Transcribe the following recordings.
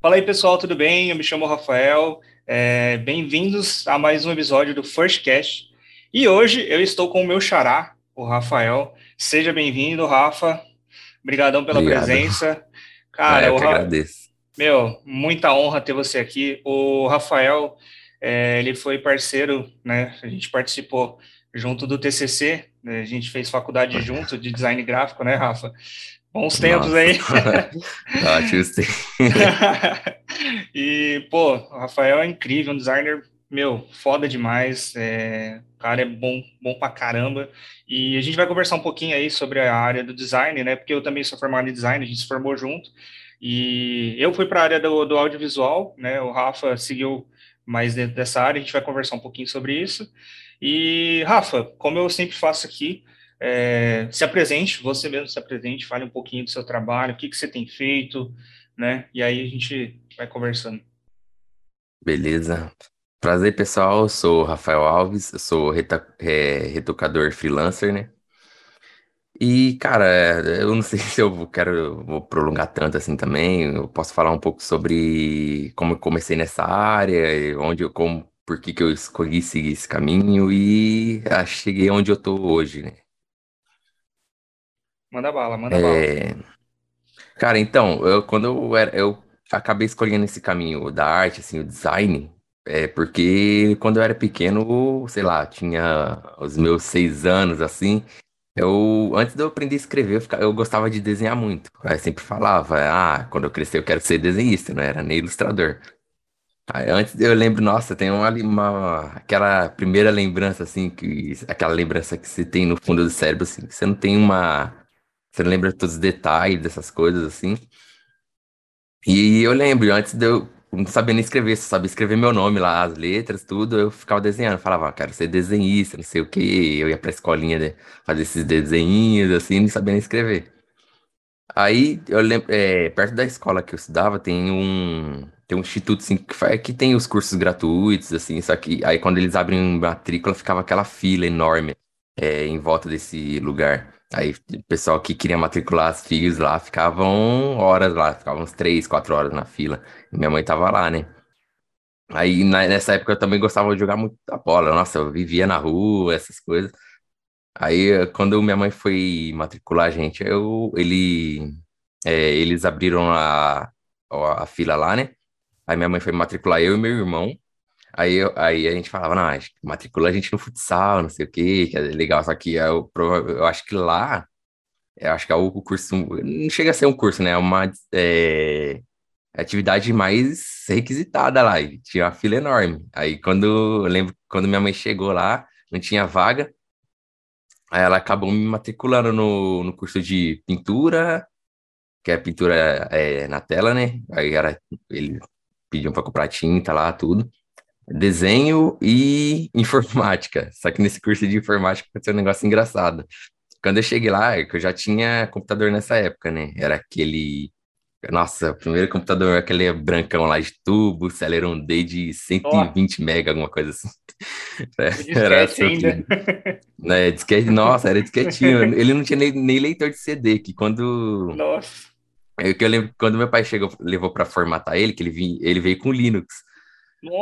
Fala aí, pessoal, tudo bem? Eu me chamo Rafael. É, Bem-vindos a mais um episódio do First Cast. E hoje eu estou com o meu xará, o Rafael. Seja bem-vindo, Rafa. Obrigadão pela Obrigado. presença. Ah, Cara, eu o Ra- agradeço. meu, muita honra ter você aqui. O Rafael, é, ele foi parceiro, né? A gente participou junto do TCC, né? A gente fez faculdade junto de design gráfico, né, Rafa? Bons tempos Nossa. aí. Ah, justo. E, pô, o Rafael é incrível, um designer, meu, foda demais. É, o cara é bom, bom pra caramba. E a gente vai conversar um pouquinho aí sobre a área do design, né? Porque eu também sou formado em design, a gente se formou junto. E eu fui para a área do, do audiovisual, né? O Rafa seguiu mais dentro dessa área, a gente vai conversar um pouquinho sobre isso. E, Rafa, como eu sempre faço aqui, é, se apresente, você mesmo se apresente, fale um pouquinho do seu trabalho, o que que você tem feito, né? E aí a gente vai conversando. Beleza. Prazer, pessoal. Eu sou Rafael Alves, eu sou reta- é, retocador freelancer, né? E, cara, é, eu não sei se eu quero vou prolongar tanto assim também. Eu posso falar um pouco sobre como eu comecei nessa área, onde eu, como, por que que eu escolhi seguir esse caminho e ah, cheguei onde eu tô hoje, né? Manda bala, manda bala. É, Cara, então, eu, quando eu era, eu acabei escolhendo esse caminho da arte, assim, o design, é porque quando eu era pequeno, sei lá, tinha os meus seis anos, assim, eu, antes de eu aprender a escrever, eu, fica- eu gostava de desenhar muito. Aí sempre falava, ah, quando eu crescer eu quero ser desenhista, não era nem ilustrador. Aí antes eu lembro, nossa, tem uma, uma aquela primeira lembrança, assim, que, aquela lembrança que você tem no fundo do cérebro, assim, que você não tem uma. Você lembra todos os detalhes dessas coisas, assim. E eu lembro, antes de eu não sabia nem escrever, só sabia escrever meu nome lá, as letras, tudo, eu ficava desenhando, falava, ah, quero ser desenhista, não sei o quê. Eu ia pra escolinha de- fazer esses desenhinhos, assim, não sabia nem escrever. Aí eu lembro, é, perto da escola que eu estudava, tem um, tem um instituto assim, que, fa- que tem os cursos gratuitos, assim, só que aí quando eles abrem matrícula, ficava aquela fila enorme é, em volta desse lugar. Aí o pessoal que queria matricular os filhos lá ficavam horas lá, ficavam uns três, quatro horas na fila. E minha mãe tava lá, né? Aí na- nessa época eu também gostava de jogar muito a bola. Nossa, eu vivia na rua, essas coisas. Aí quando minha mãe foi matricular a gente, eu, ele, é, eles abriram a, a fila lá, né? Aí minha mãe foi matricular eu e meu irmão. Aí, aí a gente falava, não, matricula a gente no futsal, não sei o quê, que é legal. Só que eu, prova- eu acho que lá, eu acho que é o curso, não chega a ser um curso, né? É uma é, atividade mais requisitada lá. E tinha uma fila enorme. Aí quando, eu lembro, quando minha mãe chegou lá, não tinha vaga. Aí ela acabou me matriculando no, no curso de pintura, que é pintura é, na tela, né? Aí era, ele pediu para comprar tinta lá, tudo. Desenho e informática. Só que nesse curso de informática aconteceu um negócio engraçado. Quando eu cheguei lá, é que eu já tinha computador nessa época, né? Era aquele. Nossa, o primeiro computador, aquele brancão lá de tubo, Celeron D de 120 mega, alguma coisa assim. Era Disquete ainda. sofrido. Né, disquete, nossa, era disquetinho. Ele não tinha nem, nem leitor de CD, que quando. Nossa. É que eu lembro quando meu pai chegou, levou pra formatar ele, que ele, vinha, ele veio com Linux.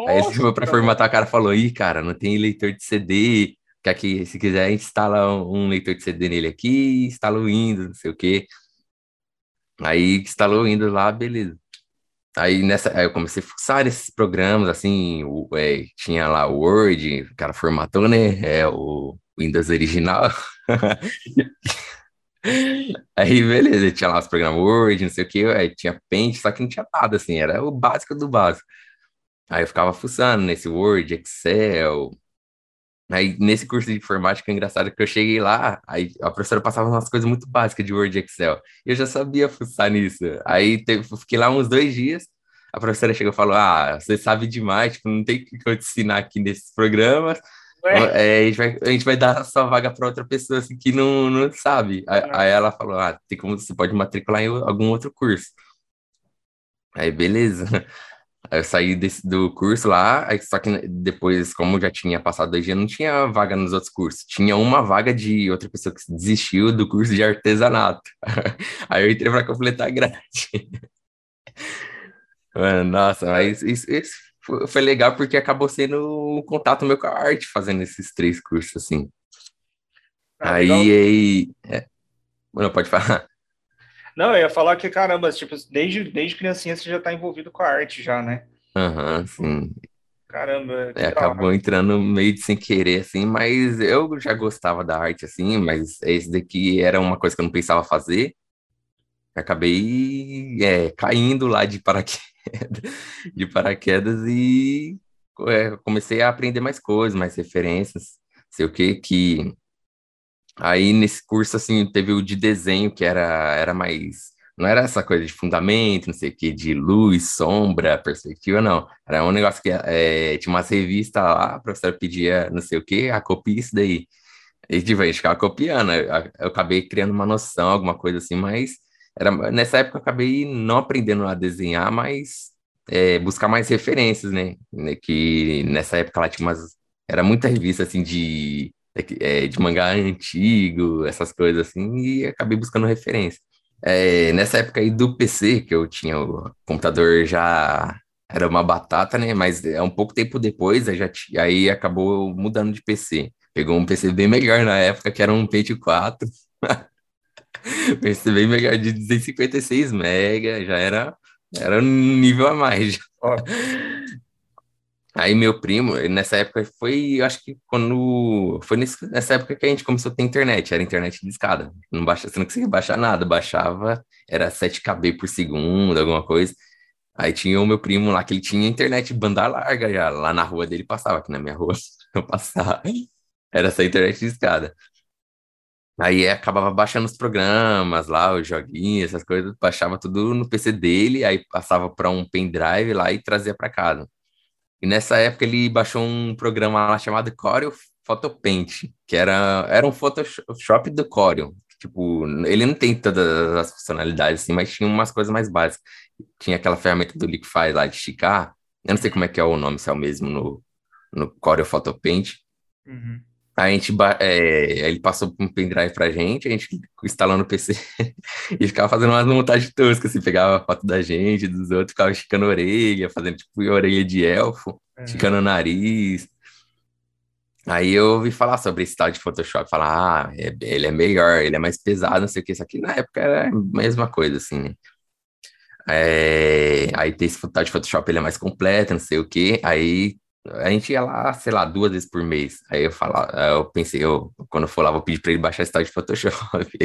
Aí ele Nossa. levou pra formatar, o cara falou: Ih, cara, não tem leitor de CD. Que aqui, se quiser, a instala um leitor de CD nele aqui, instala o Windows, não sei o quê. Aí instalou o Windows lá, beleza. Aí nessa, aí eu comecei a fuçar nesses programas, assim, o- é, tinha lá o Word, o cara formatou, né? É o Windows original. Aí, beleza, tinha lá os programas Word, não sei o que, aí tinha Paint, só que não tinha nada, assim, era o básico do básico. Aí eu ficava fuçando nesse Word, Excel. Aí nesse curso de informática, é engraçado que eu cheguei lá, aí a professora passava umas coisas muito básicas de Word e Excel. E eu já sabia fuçar nisso. Aí teve, fiquei lá uns dois dias, a professora chegou e falou: Ah, você sabe demais, tipo, não tem o que eu te ensinar aqui nesses programas. É, a gente vai, a gente vai dar sua vaga para outra pessoa assim, que não, não sabe. Aí, aí ela falou: Ah, tem como você pode matricular em algum outro curso. Aí, beleza. Aí eu saí desse, do curso lá, aí, só que depois, como já tinha passado dois dias, não tinha vaga nos outros cursos. Tinha uma vaga de outra pessoa que desistiu do curso de artesanato. Aí eu entrei para completar a grade. Mano, nossa, mas isso, isso foi legal porque acabou sendo um contato meu com a arte fazendo esses três cursos, assim. Ah, aí, aí é... Não, pode falar. Não, eu ia falar que, caramba, tipo, desde, desde criancinha você já tá envolvido com a arte já, né? Aham, uhum, sim. Caramba, é, acabou entrando meio de sem querer, assim, mas eu já gostava da arte, assim, mas esse daqui era uma coisa que eu não pensava fazer. Acabei é, caindo lá de paraquedas, de paraquedas e é, comecei a aprender mais coisas, mais referências, sei o que, que aí nesse curso, assim, teve o de desenho, que era, era mais não era essa coisa de fundamento, não sei o que, de luz, sombra, perspectiva, não. Era um negócio que é, tinha umas revistas lá, a professora pedia não sei o que, a copia isso daí. E tipo, a gente ficava copiando, eu, eu acabei criando uma noção, alguma coisa assim, mas era, nessa época eu acabei não aprendendo a desenhar, mas é, buscar mais referências, né? que nessa época tinha umas. Era muita revista assim de, é, de mangá antigo, essas coisas assim, e acabei buscando referência. É, nessa época aí do PC, que eu tinha o computador já era uma batata, né? Mas é um pouco tempo depois, aí, já aí acabou mudando de PC. Pegou um PC bem melhor na época, que era um Pentium 4. PC bem melhor de 256 MB, já era, era um nível a mais. Aí meu primo, nessa época foi, eu acho que quando foi nessa época que a gente começou a ter internet, era internet de escada. Não baixa, você não conseguia baixar nada, baixava, era 7 KB por segundo, alguma coisa. Aí tinha o meu primo lá que ele tinha internet banda larga já, lá na rua dele passava, aqui na minha rua não passava. Era essa internet de escada. Aí acabava baixando os programas lá, os joguinhos, essas coisas, baixava tudo no PC dele, aí passava para um pendrive lá e trazia para casa. E nessa época ele baixou um programa lá chamado Corel Photopaint, que era, era um Photoshop do Corel. Tipo, ele não tem todas as funcionalidades assim, mas tinha umas coisas mais básicas. Tinha aquela ferramenta do Liquify lá de esticar. Eu não sei como é que é o nome, se é o mesmo no, no Corel Photopaint. Uhum. A gente, é, ele passou um pendrive pra gente, a gente instalou no PC e ficava fazendo umas montagens toscas, assim, pegava foto da gente, dos outros, ficava esticando a orelha, fazendo tipo orelha de elfo, é. esticando o nariz. Aí eu ouvi falar sobre esse tal de Photoshop, falar, ah, é, ele é melhor, ele é mais pesado, não sei o que, isso aqui na época era a mesma coisa, assim, né? É, aí tem esse tal de Photoshop, ele é mais completo, não sei o que, aí a gente ia lá, sei lá, duas vezes por mês. Aí eu falava, eu pensei, eu, quando eu for lá, vou pedir para ele baixar esse tal de Photoshop.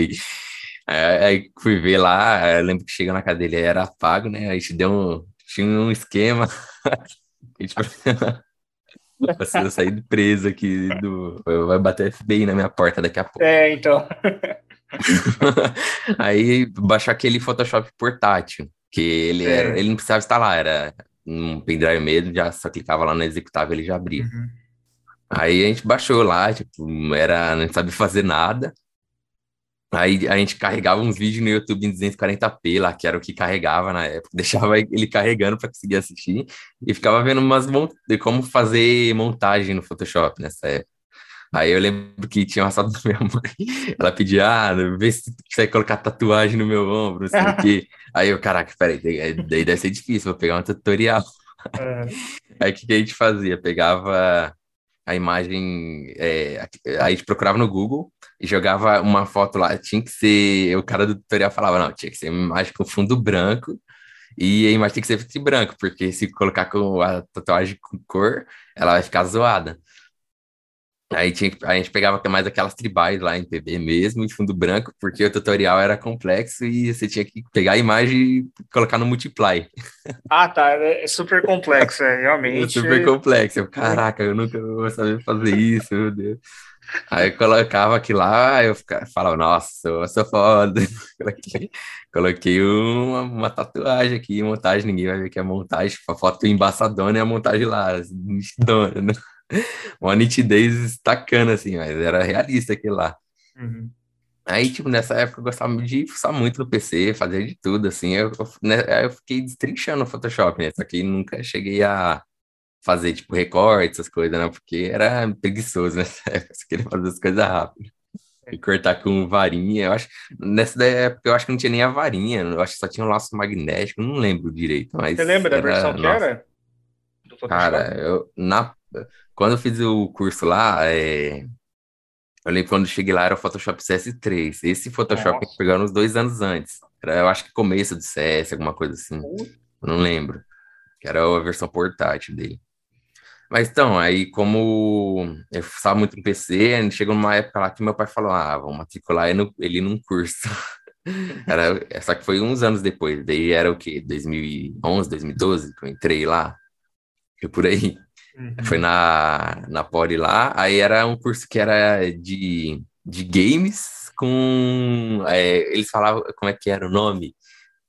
Aí, aí, fui ver lá, eu lembro que chega na cadeira era pago, né? A gente deu um, tinha um esquema. a gente Você sair preso aqui, do, vai bater FBI na minha porta daqui a pouco. É, então. aí baixar aquele Photoshop portátil, que ele, é. era, ele não precisava instalar, era um pendrive mesmo, já só clicava lá no executável ele já abria. Uhum. Aí a gente baixou lá, tipo, era, não sabe fazer nada. Aí a gente carregava uns vídeos no YouTube em 240p lá, que era o que carregava na época, deixava ele carregando para conseguir assistir e ficava vendo umas de como fazer montagem no Photoshop nessa época. Aí eu lembro que tinha uma foto da minha mãe, ela pedia, ah, vê se tu consegue colocar tatuagem no meu ombro, não sei o quê. Aí eu, caraca, peraí, daí deve ser difícil, vou pegar um tutorial. É. Aí o que, que a gente fazia? Pegava a imagem, é, aí a gente procurava no Google e jogava uma foto lá, tinha que ser, o cara do tutorial falava, não, tinha que ser uma imagem com fundo branco e a imagem tem que ser de branco, porque se colocar com a tatuagem com cor, ela vai ficar zoada. Aí tinha, a gente pegava mais aquelas tribais lá em PB mesmo, em fundo branco, porque o tutorial era complexo e você tinha que pegar a imagem e colocar no multiply. Ah, tá. É super complexo, é, realmente. É super complexo. Eu, caraca, eu nunca vou saber fazer isso, meu Deus. Aí eu colocava aqui lá, eu ficava, falava, nossa, eu sou foda. coloquei, coloquei uma, uma, tatuagem aqui, montagem, ninguém vai ver que é montagem, a foto embaçadona e a montagem lá, nitidona, né? uma nitidez estacana, assim, mas era realista aquilo lá. Uhum. Aí, tipo, nessa época eu gostava de fuçar muito no PC, fazer de tudo, assim. Eu, né, eu fiquei destrinchando o Photoshop, né? Só que nunca cheguei a fazer, tipo, recorte, essas coisas, né? Porque era preguiçoso nessa época, você queria fazer as coisas rápido. E cortar com varinha. Eu acho, nessa época, eu acho que não tinha nem a varinha. Eu acho que só tinha um laço magnético. Não lembro direito. Mas Você lembra da versão que era? Do cara, Photoshop? eu, na, quando eu fiz o curso lá, é, eu lembro quando eu cheguei lá era o Photoshop CS3. Esse Photoshop que Nossa. pegaram uns dois anos antes. Era, eu acho que começo do CS, alguma coisa assim. Eu não lembro. Que era a versão portátil dele. Mas então, aí como eu estava muito no PC, chegou uma época lá que meu pai falou, ah, vamos matricular ele num curso. Era, só que foi uns anos depois, daí era o quê? 2011, 2012 que eu entrei lá, foi por aí. Uhum. Foi na, na Poli lá, aí era um curso que era de, de games com... é, eles falavam, como é que era o nome?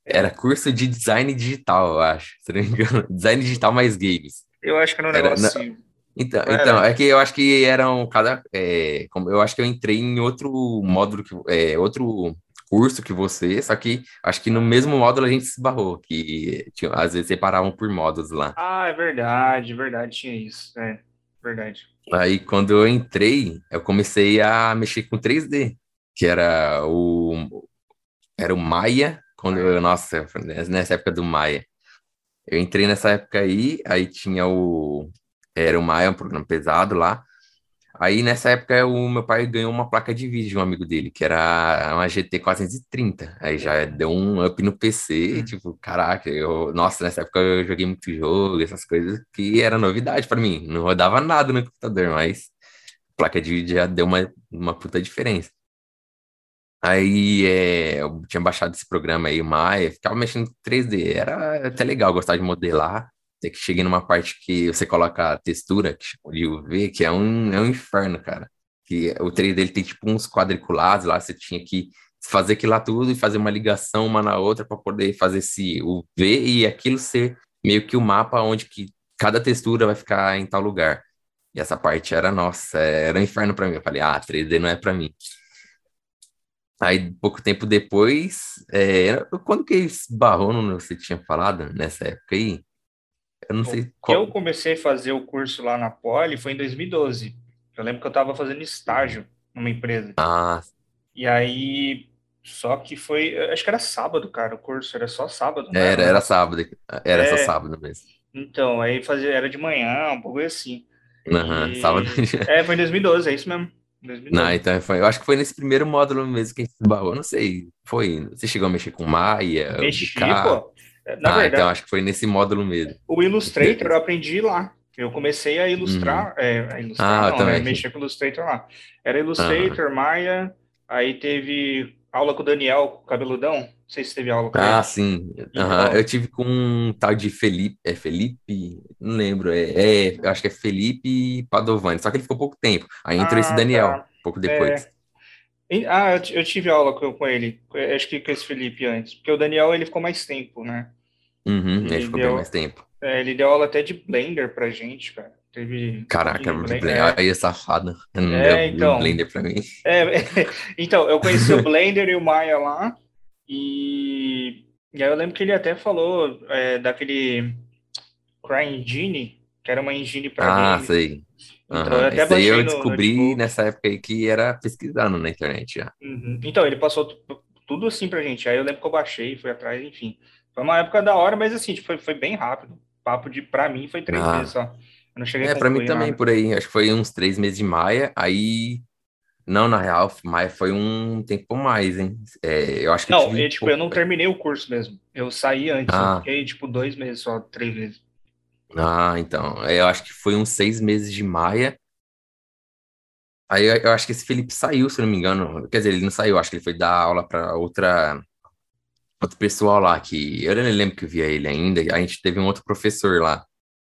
Era curso de design digital, eu acho, se não me engano. Design digital mais games. Eu acho que era um negócio assim. então, Não então, é que eu acho que eram cada. é, como- eu acho que eu entrei em outro módulo, que, é, outro curso que você, só que acho que no mesmo módulo a gente se esbarrou, que tinha, às vezes separavam por módulos lá. Ah, é verdade, verdade, tinha isso. É, verdade. Aí quando eu entrei, eu comecei a mexer com 3D, que era o, era o Maya, quando eu, nossa, nessa época do Maya. Eu entrei nessa época aí, aí tinha o. Era o Maia, um programa pesado lá. Aí nessa época o meu pai ganhou uma placa de vídeo de um amigo dele, que era uma GT 430. Aí já deu um up no PC, Hum. tipo, caraca, eu, nossa, nessa época eu joguei muito jogo, essas coisas que era novidade pra mim. Não rodava nada no computador, mas placa de vídeo já deu uma, uma puta diferença. Aí é, eu tinha baixado esse programa aí, Maya, ficava mexendo com 3D. Era até legal gostar de modelar. Que cheguei numa parte que você coloca a textura, que chama de UV, que é um, é um inferno, cara. Que o 3D ele tem tipo uns quadriculados lá, você tinha que fazer aquilo lá tudo e fazer uma ligação uma na outra para poder fazer esse UV e aquilo ser meio que o mapa onde que cada textura vai ficar em tal lugar. E essa parte era, nossa, era um inferno para mim. Eu falei, ah, 3D não é para mim. Aí, pouco tempo depois, é, quando que esbarrou no você tinha falado nessa época aí? Eu não sei qual. eu comecei a fazer o curso lá na Poli foi em 2012. Eu lembro que eu estava fazendo estágio numa empresa. Ah, E aí, só que foi, acho que era sábado, cara, o curso era só sábado, não era era, um era negócio. sábado, era só É, sábado mesmo. então, aí fazia, era de manhã, um pouco assim. Sábado. E é, foi em 2012, é isso mesmo. Não, 2012. então foi, eu acho que foi nesse primeiro módulo mesmo que a gente esbarrou. Não sei, foi. Você chegou a mexer com Maia, Mexi, pô. Na Ah, então verdade, acho que foi nesse módulo mesmo. o Illustrator eu aprendi lá. Eu comecei a Uhum. ilustrar, é, a ilustrar Ah, não, né? também. Mexer com o Illustrator lá. Era. Illustrator, Maia, aí teve aula com o Daniel, com o cabeludão. Não sei se teve aula com Ah, ele. sim. Aham. Então, Eu tive com um tal de Felipe. É Felipe? Não lembro. É, é, acho que é Felipe Padovani. Só que ele ficou pouco tempo. Aí entrou esse ah, Daniel, tá. pouco depois. É. Ah, eu, eu tive aula com, com ele, acho que com esse Felipe antes, porque o Daniel ele ficou mais tempo, né? Uhum, ele ficou bem mais deu, tempo. é, ele deu aula até de Blender pra gente, cara. Teve Caraca, de Blender. Blender. É, Aí, safado. Não é, deu então. Blender pra mim. É, então, eu conheci o Blender e o Maya lá, e, e aí eu lembro que ele até falou é, daquele CryEngine, que era uma engine para Ah, sei. Então, eu até aí eu baixei no descobri notebook. nessa época aí que era pesquisando na internet já. Uhum. Então, ele passou tu- tudo assim pra gente. Aí eu lembro que eu baixei, fui atrás, enfim. Foi uma época da hora, mas assim, tipo, foi, foi bem rápido. Papo de, pra mim, foi três Ah, meses só. Eu não cheguei a é, pra mim concluir também nada. por aí. Acho que foi uns três meses de maia. Aí, não, na real, maia foi um tempo mais, hein? É, eu acho que eu Não, eu, tipo, eu pouco. não terminei o curso mesmo. Eu saí antes, eu Ah, fiquei, tipo, dois meses só, três meses. ah, então. é, Eu acho que foi uns seis meses de maia. Aí eu, eu acho que esse Felipe saiu, se eu não me engano. Quer dizer, ele não saiu, acho que ele foi dar aula para outra, outro pessoal lá, que eu nem lembro que eu via ele ainda. A gente teve um outro professor lá,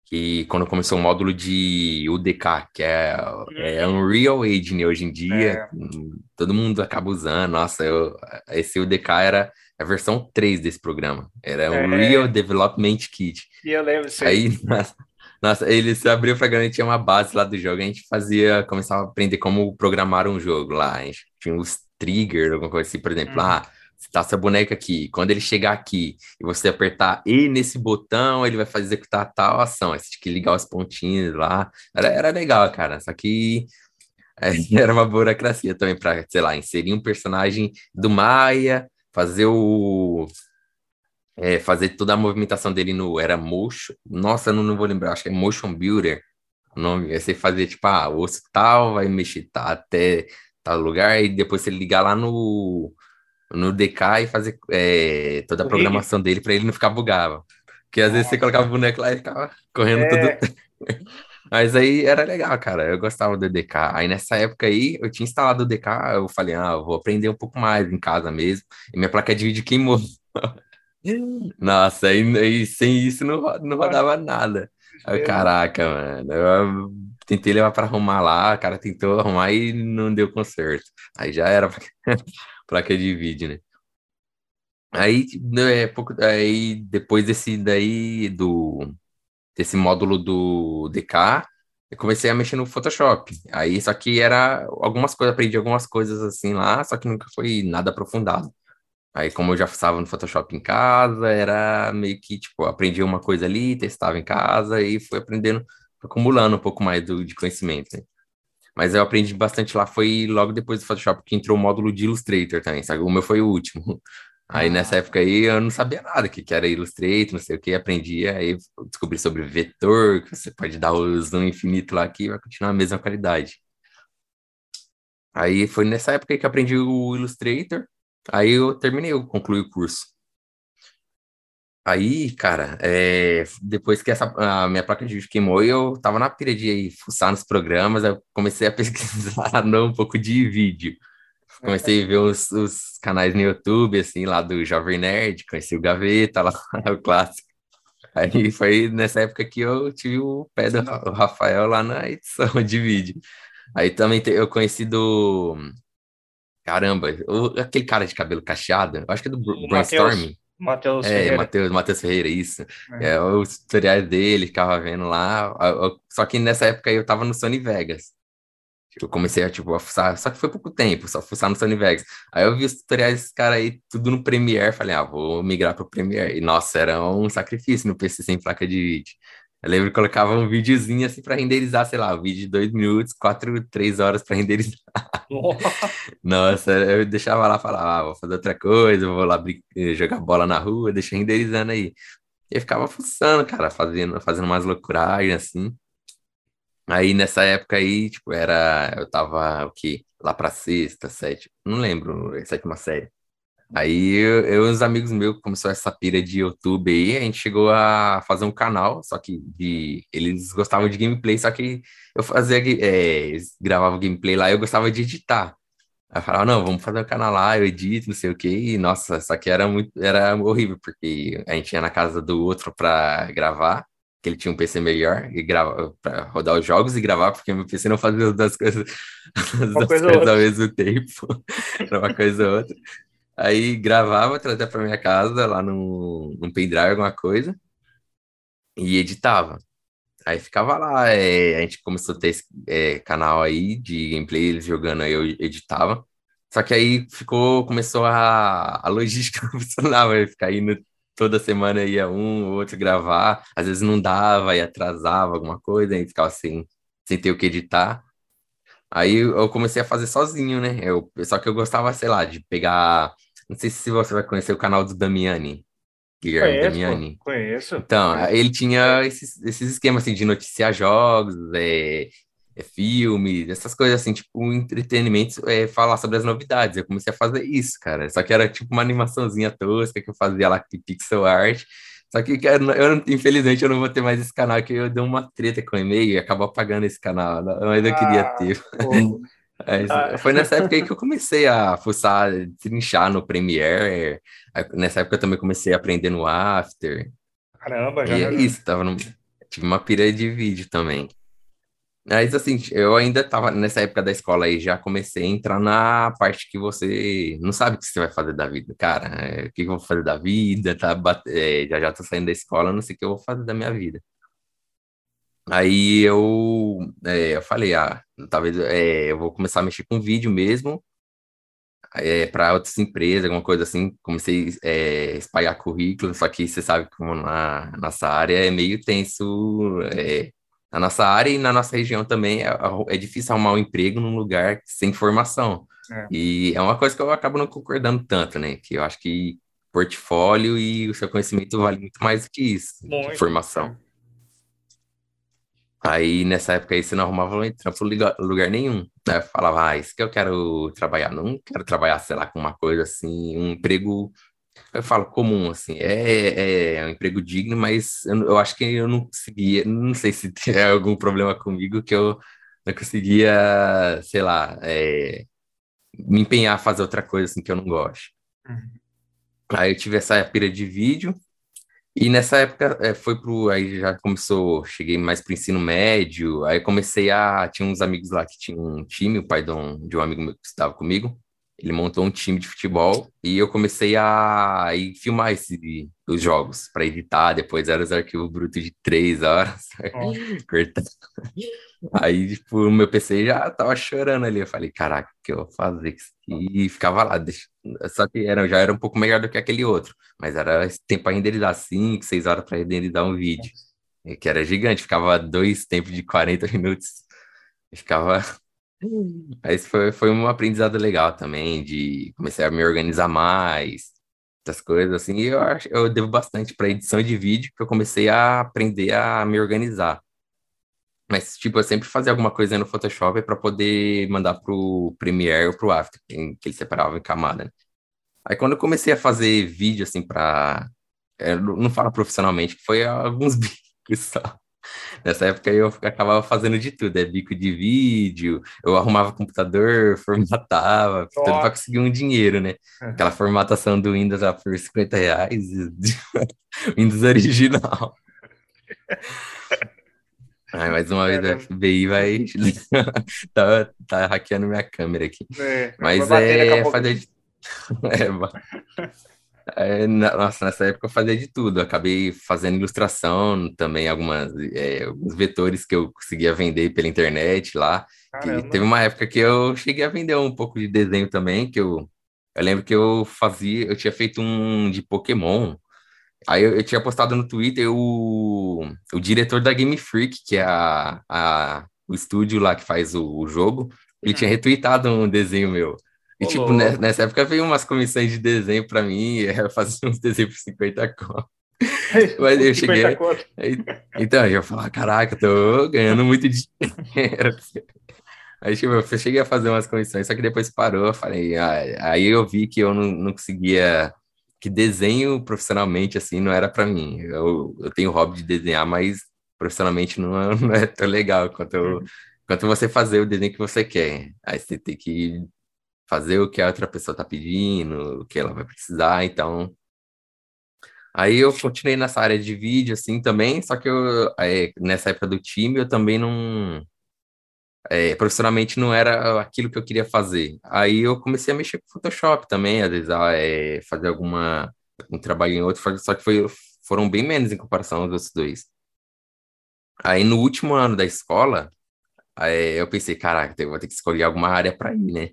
que quando começou o módulo de UDK, que é, é Uhum. Unreal Engine hoje em dia, É, hum, todo mundo acaba usando. Nossa, eu, esse UDK era a versão 3 desse programa. Era Unreal é, Development Kit. e eu lembro, sei. Aí, nossa, nossa, ele se abriu pra grande, tinha uma base lá do jogo, a gente fazia, começava a aprender como programar um jogo lá, a gente tinha os triggers, alguma coisa assim, por exemplo, Uhum. ah, está seu boneco aqui, quando ele chegar aqui e você apertar E nesse botão, ele vai fazer executar tal ação, aí você tinha que ligar os pontinhos lá, era, era legal, cara, só que era uma burocracia também para, sei lá, inserir um personagem do Maia, fazer o é, fazer toda a movimentação dele no era motion. Nossa, não, não vou lembrar, acho que é motion builder. O nome, você fazer tipo, ah, o tal, vai mexer tá, até tal lugar, e depois você ligar lá no, no DK e fazer é, toda a programação dele para ele não ficar bugado. Porque às vezes você colocava o boneco lá e ficava correndo é... tudo. Mas aí era legal, cara. Eu gostava do DK. Aí nessa época aí, eu tinha instalado o DK, eu falei, ah, eu vou aprender um pouco mais em casa mesmo. E minha placa de vídeo queimou. Nossa, aí, aí sem isso não, não rodava nada. Aí, caraca, mano. Eu tentei levar para arrumar lá, o cara tentou arrumar e não deu conserto. Aí já era placa de vídeo, né? Aí, né, pouco, aí depois desse daí do desse módulo do DK, eu comecei a mexer no Photoshop. Aí só que era algumas coisas, aprendi algumas coisas assim lá, só que nunca foi nada aprofundado. Aí, como eu já estava no Photoshop em casa, era meio que, tipo, aprendi uma coisa ali, testava em casa e fui aprendendo, acumulando um pouco mais do, de conhecimento, né? Mas eu aprendi bastante lá, foi logo depois do Photoshop que entrou o módulo de Illustrator também, sabe? O meu foi o último. Aí ah. nessa época aí eu não sabia nada que, que era Illustrator, não sei o que, aprendi, aí descobri sobre vetor, que você pode dar o zoom infinito lá aqui e vai continuar a mesma qualidade. Aí foi nessa época que eu aprendi o Illustrator, Aí eu terminei, eu concluí o curso. Aí, cara, é, depois que essa, a minha placa de vídeo queimou, eu tava na pira de fuçar nos programas, eu comecei a pesquisar um pouco de vídeo. Comecei a ver os, os, canais no YouTube, assim, lá do Jovem Nerd, conheci o Gaveta, lá, o clássico. Aí foi nessa época que eu tive o pé do Rafael lá na edição de vídeo. Aí também eu conheci do Caramba, aquele cara de cabelo cacheado, acho que é do Brainstorming. Matheus é, Ferreira. Mateus, Mateus Ferreira, isso. É. é. os tutoriais dele, ficava vendo lá. Só que nessa época eu tava no Sony Vegas. Eu comecei a, tipo, a fuçar, só que foi pouco tempo, só fuçar no Sony Vegas. Aí eu vi os tutoriais desse cara aí, tudo no Premiere, falei, ah, vou migrar pro Premiere. E, nossa, era um sacrifício no PC sem placa de vídeo. Eu lembro que colocava um videozinho assim para renderizar, sei lá, um vídeo de dois minutos, quatro, três horas para renderizar. Nossa, eu deixava lá falar, ah, vou fazer outra coisa, vou lá jogar bola na rua, deixa renderizando aí. E eu ficava fuçando, cara, fazendo, fazendo umas loucuragens assim. Aí nessa época aí, tipo, era. Eu tava o quê? Lá pra sexta, sétima, não lembro, sétima série. Aí eu, eu e os amigos meus começou essa pira de YouTube aí, a gente chegou a fazer um canal, só que de, eles gostavam de gameplay, só que eu fazia, é, gravava gameplay lá, eu gostava de editar. Aí falava, não, vamos fazer um canal lá, eu edito, não sei o quê, e nossa, só que era muito, era horrível, porque a gente ia na casa do outro para gravar, que ele tinha um PC melhor, e grava, para rodar os jogos e gravar, porque meu PC não fazia as duas coisas, as duas coisas ao mesmo tempo, era uma coisa ou outra. Aí gravava, trazia para minha casa, lá num, num pendrive, alguma coisa, e editava. Aí ficava lá, é, a gente começou a ter esse é, canal aí de gameplay, eles jogando, aí eu editava. Só que aí ficou, começou a, a logística não funcionava, eu ficar indo toda semana ia um ou outro gravar, às vezes não dava e atrasava alguma coisa, aí ficava sem, sem ter o que editar. Aí eu comecei a fazer sozinho, né? Eu, só que eu gostava, sei lá, de pegar não sei se você vai conhecer o canal do Damiani. Guilherme conheço, Damiani. Conheço. Então, ele tinha esses, esses esquemas assim, de noticiar jogos, é, é, filmes, essas coisas assim, tipo, entretenimento, é, falar sobre as novidades. Eu comecei a fazer isso, cara. Só que era tipo uma animaçãozinha tosca que eu fazia lá com pixel art. Só que, cara, eu, infelizmente, eu não vou ter mais esse canal, que eu dei uma treta com o e-mail e acabou apagando esse canal, mas eu queria ah, ter. É, ah. Foi nessa época aí que eu comecei a fuçar, trinchar no Premiere. Nessa época eu também comecei a aprender no After. Caramba, já. E é isso, tava no... tive uma pira de vídeo também. Mas assim, eu ainda tava nessa época da escola aí, já comecei a entrar na parte que você não sabe o que você vai fazer da vida. Cara, é, o que eu vou fazer da vida? Tá, é, já já tô saindo da escola, não sei o que eu vou fazer da minha vida. Aí eu, é, eu falei, ah, talvez é, eu vou começar a mexer com vídeo mesmo, é, para outras empresas, alguma coisa assim. Comecei a é, espalhar currículo, só que você sabe como na nossa área é meio tenso é, na nossa área e na nossa região também é, é difícil arrumar um emprego num lugar sem formação. É. E é uma coisa que eu acabo não concordando tanto, né? Que eu acho que portfólio e o seu conhecimento vale muito mais do que isso, muito. formação. Aí nessa época aí você não arrumava trampo lugar, lugar nenhum. Aí eu falava, ah, isso que eu quero trabalhar. Não quero trabalhar, sei lá, com uma coisa assim, um emprego, eu falo comum, assim, é, é um emprego digno, mas eu, eu acho que eu não conseguia, não sei se tem algum problema comigo que eu não conseguia, sei lá, é, me empenhar a fazer outra coisa assim que eu não gosto. Uhum. Aí eu tive essa pira de vídeo, e nessa época é, foi pro. Aí já começou, cheguei mais pro ensino médio, aí comecei a. Tinha uns amigos lá que tinham um time, o pai de um, de um amigo meu que estava comigo. Ele montou um time de futebol e eu comecei a, a filmar esse, os jogos para editar. Depois eram os arquivos brutos de três horas. Aí, tipo, o meu PC já tava chorando ali. Eu falei, caraca, o que eu vou fazer E ficava lá. Só que era, já era um pouco melhor do que aquele outro. Mas era tempo para renderizar 5, 6 horas para renderizar um vídeo. Que era gigante. Ficava dois tempos de 40 minutos. Ficava mas foi, foi um aprendizado legal também, de comecei a me organizar mais, essas coisas assim. E eu acho eu devo bastante para edição de vídeo, que eu comecei a aprender a me organizar. Mas, tipo, eu sempre fazia alguma coisa no Photoshop para poder mandar pro Premiere ou pro After, que ele separava em camada. Né? Aí, quando eu comecei a fazer vídeo, assim, para não falo profissionalmente, que foi alguns bicos só. Nessa época eu acabava fazendo de tudo, é bico de vídeo, eu arrumava computador, formatava, tudo para conseguir um dinheiro, né? Aquela formatação do Windows lá por 50 reais, Windows original. Ai, mais uma vez o FBI vai. tá, tá hackeando minha câmera aqui. É, Mas é fazer. De... é, é, nossa, nessa época eu fazia de tudo. acabei fazendo ilustração também, algumas, é, alguns vetores que eu conseguia vender pela internet lá. E teve uma época que eu cheguei a vender um pouco de desenho também, que eu, eu lembro que eu fazia, eu tinha feito um de Pokémon. Aí eu, eu tinha postado no Twitter o, o diretor da Game Freak, que é a, a, o estúdio lá que faz o, o jogo, ele tinha uhum. retweetado um desenho meu. E, tipo, nessa época veio umas comissões de desenho para mim, eu fazia uns desenhos por 50 conto. Mas eu cheguei. Aí, então, eu ia falar, caraca, tô ganhando muito dinheiro. Aí, tipo, eu cheguei a fazer umas comissões, só que depois parou, eu falei, ah, aí eu vi que eu não, não conseguia, que desenho profissionalmente, assim, não era para mim. Eu, eu tenho hobby de desenhar, mas profissionalmente não é, não é tão legal quanto, eu, quanto você fazer o desenho que você quer. Aí você tem que fazer o que a outra pessoa está pedindo, o que ela vai precisar, então. Aí eu continuei nessa área de vídeo, assim, também, só que eu, é, nessa época do time, eu também não. É, profissionalmente não era aquilo que eu queria fazer. Aí eu comecei a mexer com Photoshop também, às vezes é, fazer alguma um trabalho em outro, só que foi, foram bem menos em comparação aos outros dois. Aí no último ano da escola, eu pensei, caraca, eu vou ter que escolher alguma área para ir, né?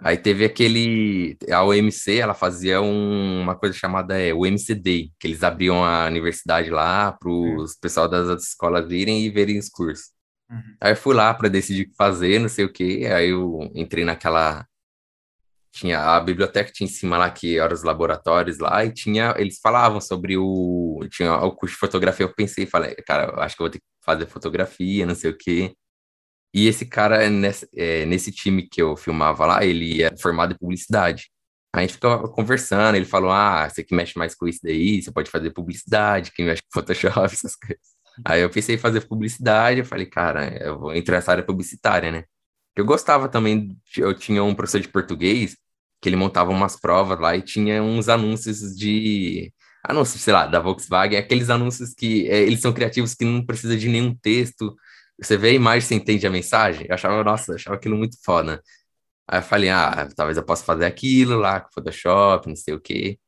Aí teve aquele. A OMC, ela fazia um, uma coisa chamada é, Day, que eles abriam a universidade lá para os uhum. pessoal das outras escolas irem e verem os cursos. Uhum. Aí eu fui lá para decidir o que fazer, não sei o quê. Aí eu entrei naquela. Tinha a biblioteca tinha em cima lá, que eram os laboratórios lá, e tinha. Eles falavam sobre o. Tinha o curso de fotografia. Eu pensei, falei, cara, acho que eu vou ter que fazer fotografia, não sei o quê. E esse cara, nesse, é, nesse time que eu filmava lá, ele é formado em publicidade. A gente ficava conversando, ele falou: Ah, você que mexe mais com isso daí, você pode fazer publicidade, quem mexe com Photoshop, essas coisas. Aí eu pensei em fazer publicidade, eu falei, cara, eu vou entrar nessa área publicitária, né? Eu gostava também, eu tinha um professor de português que ele montava umas provas lá e tinha uns anúncios de. Anúncios, sei lá, da Volkswagen, aqueles anúncios que é, eles são criativos que não precisa de nenhum texto, você vê a imagem, você entende a mensagem? Eu achava, nossa, eu achava aquilo muito foda. Aí eu falei, ah, talvez eu possa fazer aquilo lá com Photoshop, não sei o quê.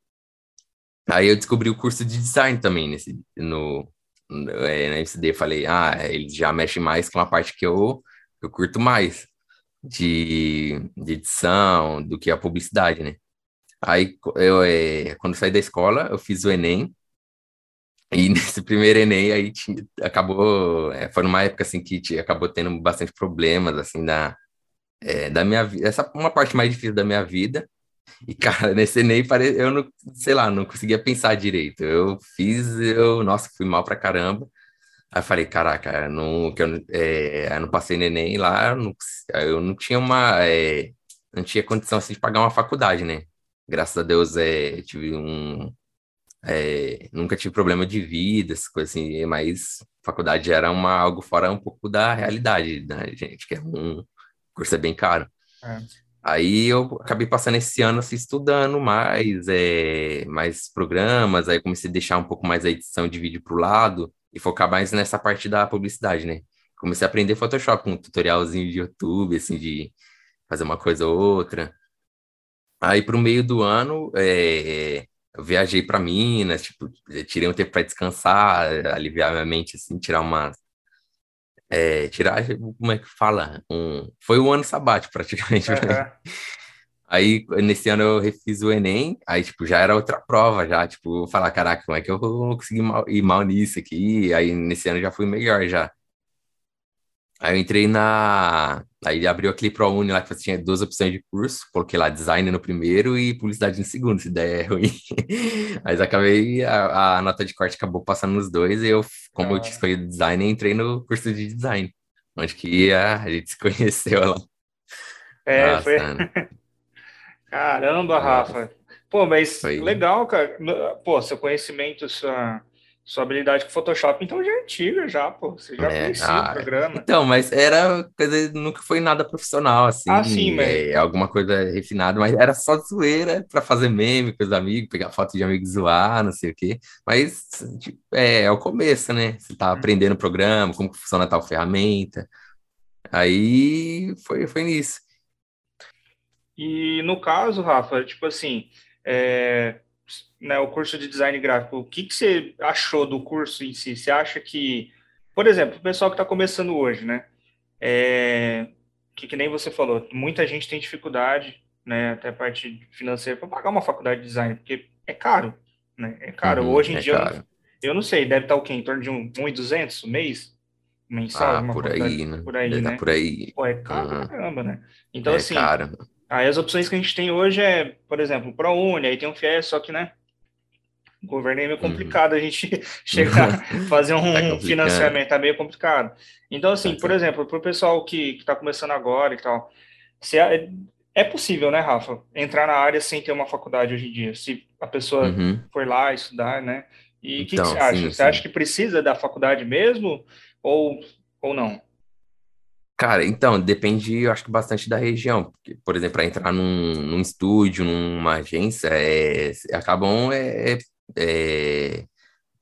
Aí eu descobri o curso de design também nesse, no, no, é, na MCD. Falei, ah, ele já mexe mais com a parte que eu, eu curto mais de, de edição do que a publicidade, né? Aí, eu, é, quando saí da escola, eu fiz o Enem. E nesse primeiro Enem aí tinha, acabou, é, foi numa época assim que tinha, acabou tendo bastante problemas assim da, é, da minha vida, essa uma parte mais difícil da minha vida. E cara, nesse Enem eu não, sei lá, não conseguia pensar direito. Eu fiz, eu, nossa, fui mal pra caramba. Aí eu falei, caraca, não, que eu, é, eu não passei no Enem lá, eu não, eu não tinha uma, é, não tinha condição assim de pagar uma faculdade, né? Graças a Deus, é, tive um, é, nunca tive problema de vida, coisas assim, mas faculdade era uma, algo fora um pouco da realidade da né, gente, que é um curso é bem caro. É. Aí eu acabei passando esse ano assim, estudando mais, é, mais programas, aí comecei a deixar um pouco mais a edição de vídeo para o lado e focar mais nessa parte da publicidade, né? Comecei a aprender Photoshop, um tutorialzinho de YouTube, assim, de fazer uma coisa ou outra. Aí, para o meio do ano, é, eu viajei para Minas, tipo, tirei um tempo para descansar, aliviar minha mente, assim, tirar uma. É, tirar, como é que fala? Um, foi um ano sabático, praticamente. Uhum. Aí, nesse ano, eu refiz o Enem, aí, tipo, já era outra prova, já, tipo, falar, caraca, como é que eu vou conseguir mal, ir mal nisso aqui? Aí, nesse ano, já fui melhor, já. Aí eu entrei na. Aí abriu aquele ProUni lá que tinha duas opções de curso. Coloquei lá design no primeiro e publicidade no segundo, se der é ruim. Mas acabei, a, a, nota de corte acabou passando nos dois. E eu, como ah. eu tinha escolhido design, entrei no curso de design. Onde que a, a gente se conheceu lá. É, Nossa, foi. Caramba, Rafa. Pô, mas foi. legal, cara. Pô, seu conhecimento, sua sua habilidade com Photoshop, então, já é antiga, já, pô. Você já é, conhecia ah, o programa. Então, mas era coisa, nunca foi nada profissional, assim. Ah, sim, mas... É, alguma coisa refinada, mas era só zoeira para fazer meme com os amigos, pegar foto de amigos zoar, não sei o quê. Mas tipo, é, é o começo, né? Você tá aprendendo o programa, como funciona tal ferramenta. Aí foi, foi nisso. E no caso, Rafa, tipo assim, é, né, o curso de design gráfico, o que, que você achou do curso em si? Você acha que, por exemplo, o pessoal que está começando hoje, né? É, que, que nem você falou, muita gente tem dificuldade, né, até a parte financeira, para pagar uma faculdade de design, porque é caro, né? É caro. Uhum, hoje em é dia, eu não, eu não, sei, deve estar o quê? Em torno de um 1.200 mês? Mensal? Ah, por aí, né? Por aí, deve né? Por aí. Pô, é caro uhum. caramba, né? Então, é assim... Caro. Aí as opções que a gente tem hoje é, por exemplo, ProUni, aí tem o FIES, só que, né, o governo é meio uhum. complicado uhum. a gente chegar fazer um tá financiamento, é meio complicado. Então, assim, tá por exemplo, para o pessoal que está começando agora e tal, se é, é, possível, né, Rafa, entrar na área sem ter uma faculdade hoje em dia, se a pessoa uhum. for lá estudar, né? E o que, então, que, você acha? Sim, você sim. acha que precisa da faculdade mesmo ou, ou não? Cara, então, depende, eu acho que bastante da região. Porque, por exemplo, para entrar num, num estúdio, numa agência, é, acabam é, é,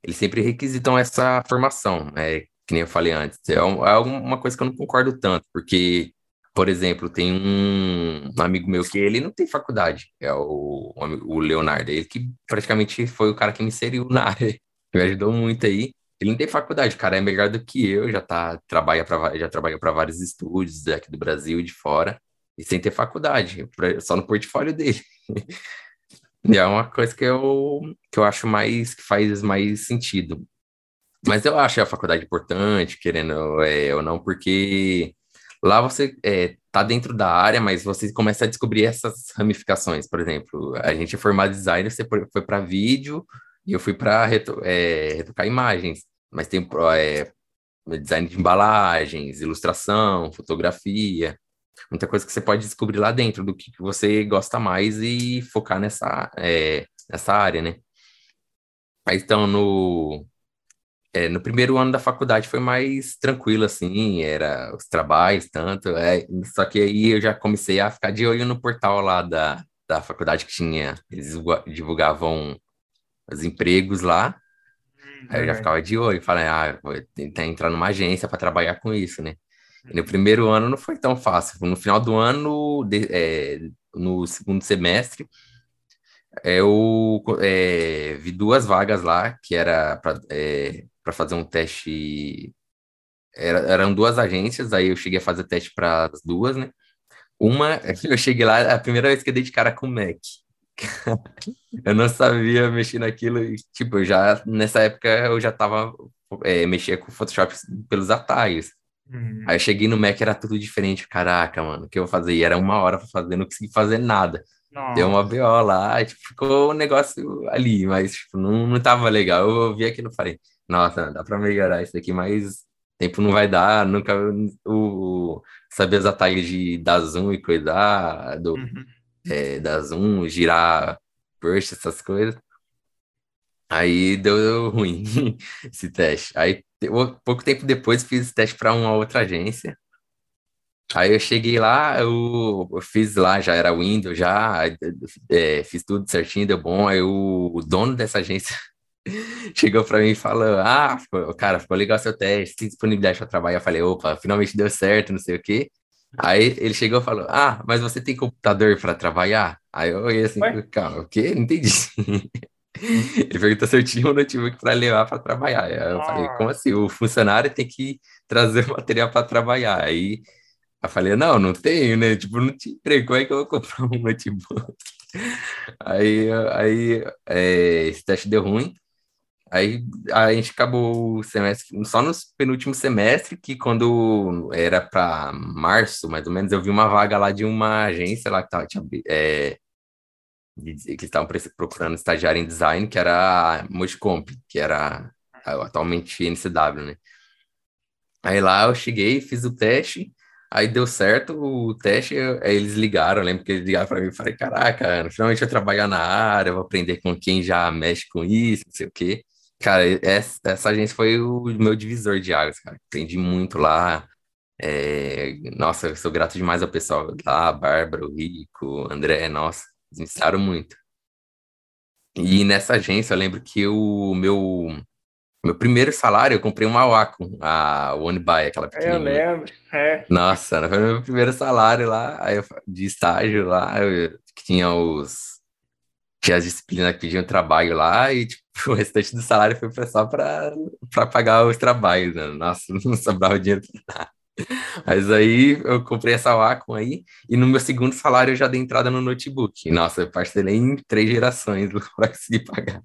eles sempre requisitam essa formação, é, que nem eu falei antes. É, é uma coisa que eu não concordo tanto, porque, por exemplo, tem um, um amigo meu que ele não tem faculdade, é o, o Leonardo, ele que praticamente foi o cara que me inseriu na área, me ajudou muito aí. Ele não faculdade, o cara é melhor do que eu, já tá, trabalha pra, já trabalha para vários estúdios aqui do Brasil e de fora, e sem ter faculdade, só no portfólio dele. E é uma coisa que eu, que eu acho mais, que faz mais sentido. Mas eu acho a faculdade importante, querendo é, ou não, porque lá você é, tá dentro da área, mas você começa a descobrir essas ramificações. Por exemplo, a gente é formado em design, você foi para vídeo e eu fui para é, retocar imagens. Mas tem é, design de embalagens, ilustração, fotografia muita coisa que você pode descobrir lá dentro do que, você gosta mais e focar nessa, é, nessa área, né? Aí, então, no, é, no primeiro ano da faculdade foi mais tranquilo, assim, era os trabalhos, tanto, é, só que aí eu já comecei a ficar de olho no portal lá da, da faculdade que tinha, eles divulgavam os empregos lá, hum, aí eu já ficava de olho, falei, ah, vou tentar entrar numa agência para trabalhar com isso, né? No primeiro ano não foi tão fácil. No final do ano, de, é, no segundo semestre, eu é, vi duas vagas lá, que era para é, fazer um teste. Era, eram duas agências, aí eu cheguei a fazer teste para as duas, né? Uma, eu cheguei lá, a primeira vez que eu dei de cara com o Mac. eu não sabia mexer naquilo. E, tipo, já nessa época eu já tava é, mexia com Photoshop pelos atalhos. Uhum. Aí eu cheguei no Mac, era tudo diferente. Caraca, mano, o que eu fazia? E era uma hora pra fazer, não consegui fazer nada. Nossa. Deu uma BO lá, tipo, ficou um negócio ali, mas tipo, não, não tava legal. Eu vi aquilo e falei, nossa, dá pra melhorar isso aqui, mas tempo não vai dar, nunca o, saber os atalhos de dar zoom e cuidar do uhum. É, dar zoom, girar burst, essas coisas. Aí deu ruim esse teste. Aí pouco tempo depois fiz teste para uma outra agência. Aí eu cheguei lá, eu, eu fiz lá, já era Windows, já é, fiz tudo certinho, deu bom. Aí o, o dono dessa agência chegou para mim e falou: Ah, cara, ficou legal seu teste, tem disponibilidade para trabalhar. Eu falei: opa, finalmente deu certo, não sei o quê. Aí ele chegou e falou: Ah, mas você tem computador para trabalhar? Aí eu olhei assim, calma, o quê? Não entendi. Ele perguntou se eu tinha um notebook para levar para trabalhar. Aí eu falei, como assim? O funcionário tem que trazer material para trabalhar. Aí eu falei, não, não tenho, né? Tipo, não te emprego, como é que eu vou comprar um notebook? Aí, aí é, esse teste deu ruim. Aí a gente acabou o semestre, só no penúltimo semestre, que quando era para março, mais ou menos, eu vi uma vaga lá de uma agência lá que tava, tinha, é, que estavam procurando estagiário em design, que era a Mojcomp, que era atualmente NCW, né? Aí lá eu cheguei, fiz o teste, aí deu certo o teste, aí eles ligaram, eu lembro que eles ligaram para mim e falei, caraca, finalmente eu trabalhar na área, vou aprender com quem já mexe com isso, não sei o quê. Cara, essa, essa agência foi o meu divisor de águas, cara. Aprendi muito lá. É, nossa, eu sou grato demais ao pessoal lá, Bárbara, o Rico, André, nossa, eles me ensinaram muito. E nessa agência, eu lembro que o meu, meu primeiro salário, eu comprei uma Wacom, a One Buy, aquela pequenininha. Eu lembro, é. Nossa, foi meu primeiro salário lá, de estágio lá, eu, que tinha os... Tinha as disciplinas que pediam trabalho lá e, tipo, o restante do salário foi só para pagar os trabalhos, né? Nossa, não sobrava dinheiro pra nada. Mas aí eu comprei essa Wacom aí, e no meu segundo salário eu já dei entrada no notebook. Nossa, eu parcelei em três gerações para conseguir pagar.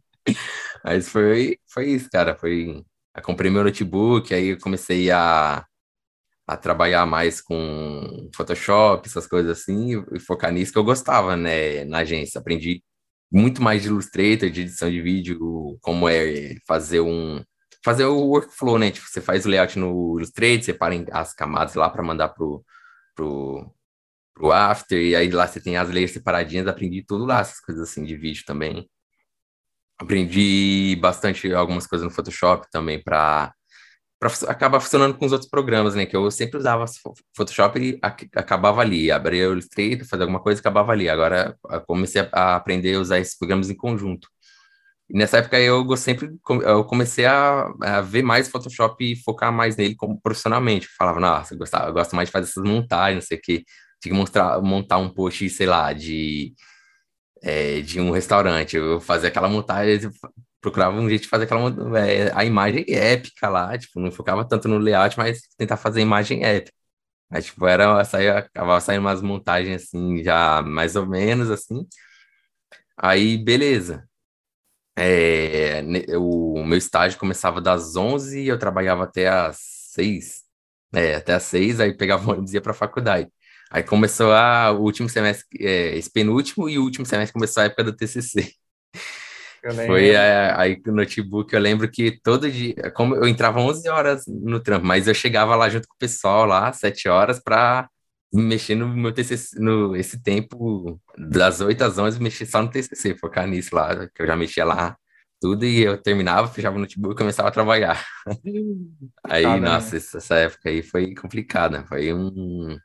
Mas foi, foi isso, cara. Foi. Eu comprei meu notebook, aí eu comecei a, a trabalhar mais com Photoshop, essas coisas assim, e focar nisso que eu gostava, né, na agência. Aprendi muito mais de Illustrator, de edição de vídeo, como é fazer um fazer o workflow, né? Tipo, você faz o layout no Illustrator, separa as camadas lá para mandar pro, pro, pro After, e aí lá você tem as layers separadinhas, aprendi tudo lá, essas coisas assim de vídeo também. Aprendi bastante algumas coisas no Photoshop também para acabar funcionando com os outros programas, né? Que eu sempre usava Photoshop e acabava ali, abria o Illustrator, fazia alguma coisa e acabava ali. Agora comecei a aprender a usar esses programas em conjunto. E nessa época eu sempre eu comecei a, a, ver mais Photoshop e focar mais nele como profissionalmente. falava, nossa, eu, gostava, eu gosto mais de fazer essas montagens, não sei o que. Tinha que mostrar, montar um post, sei lá, de, é, de um restaurante. Eu fazia aquela montagem, procurava um jeito de fazer aquela é, a imagem épica lá, tipo, não focava tanto no layout, mas tentar fazer imagem épica. Aí, tipo, era, saía, acabava saindo umas montagens assim, já mais ou menos assim. Aí, beleza. É, o meu estágio começava das 11 e eu trabalhava até as 6. É, até as 6, aí pegava ônibus e ia para a faculdade. Aí começou a, o último semestre, é, esse penúltimo, e o último semestre começou a época do TCC. Foi é, aí o notebook, eu lembro que todo dia, como eu entrava 11 horas no trampo, mas eu chegava lá junto com o pessoal lá, 7 horas, para mexer no meu TCC, no, esse tempo, das 8 às 11, mexer só no TCC, focar nisso lá, que eu já mexia lá, tudo, e eu terminava, fechava o notebook e começava a trabalhar. aí, ah, nossa, essa época aí foi complicada, foi um...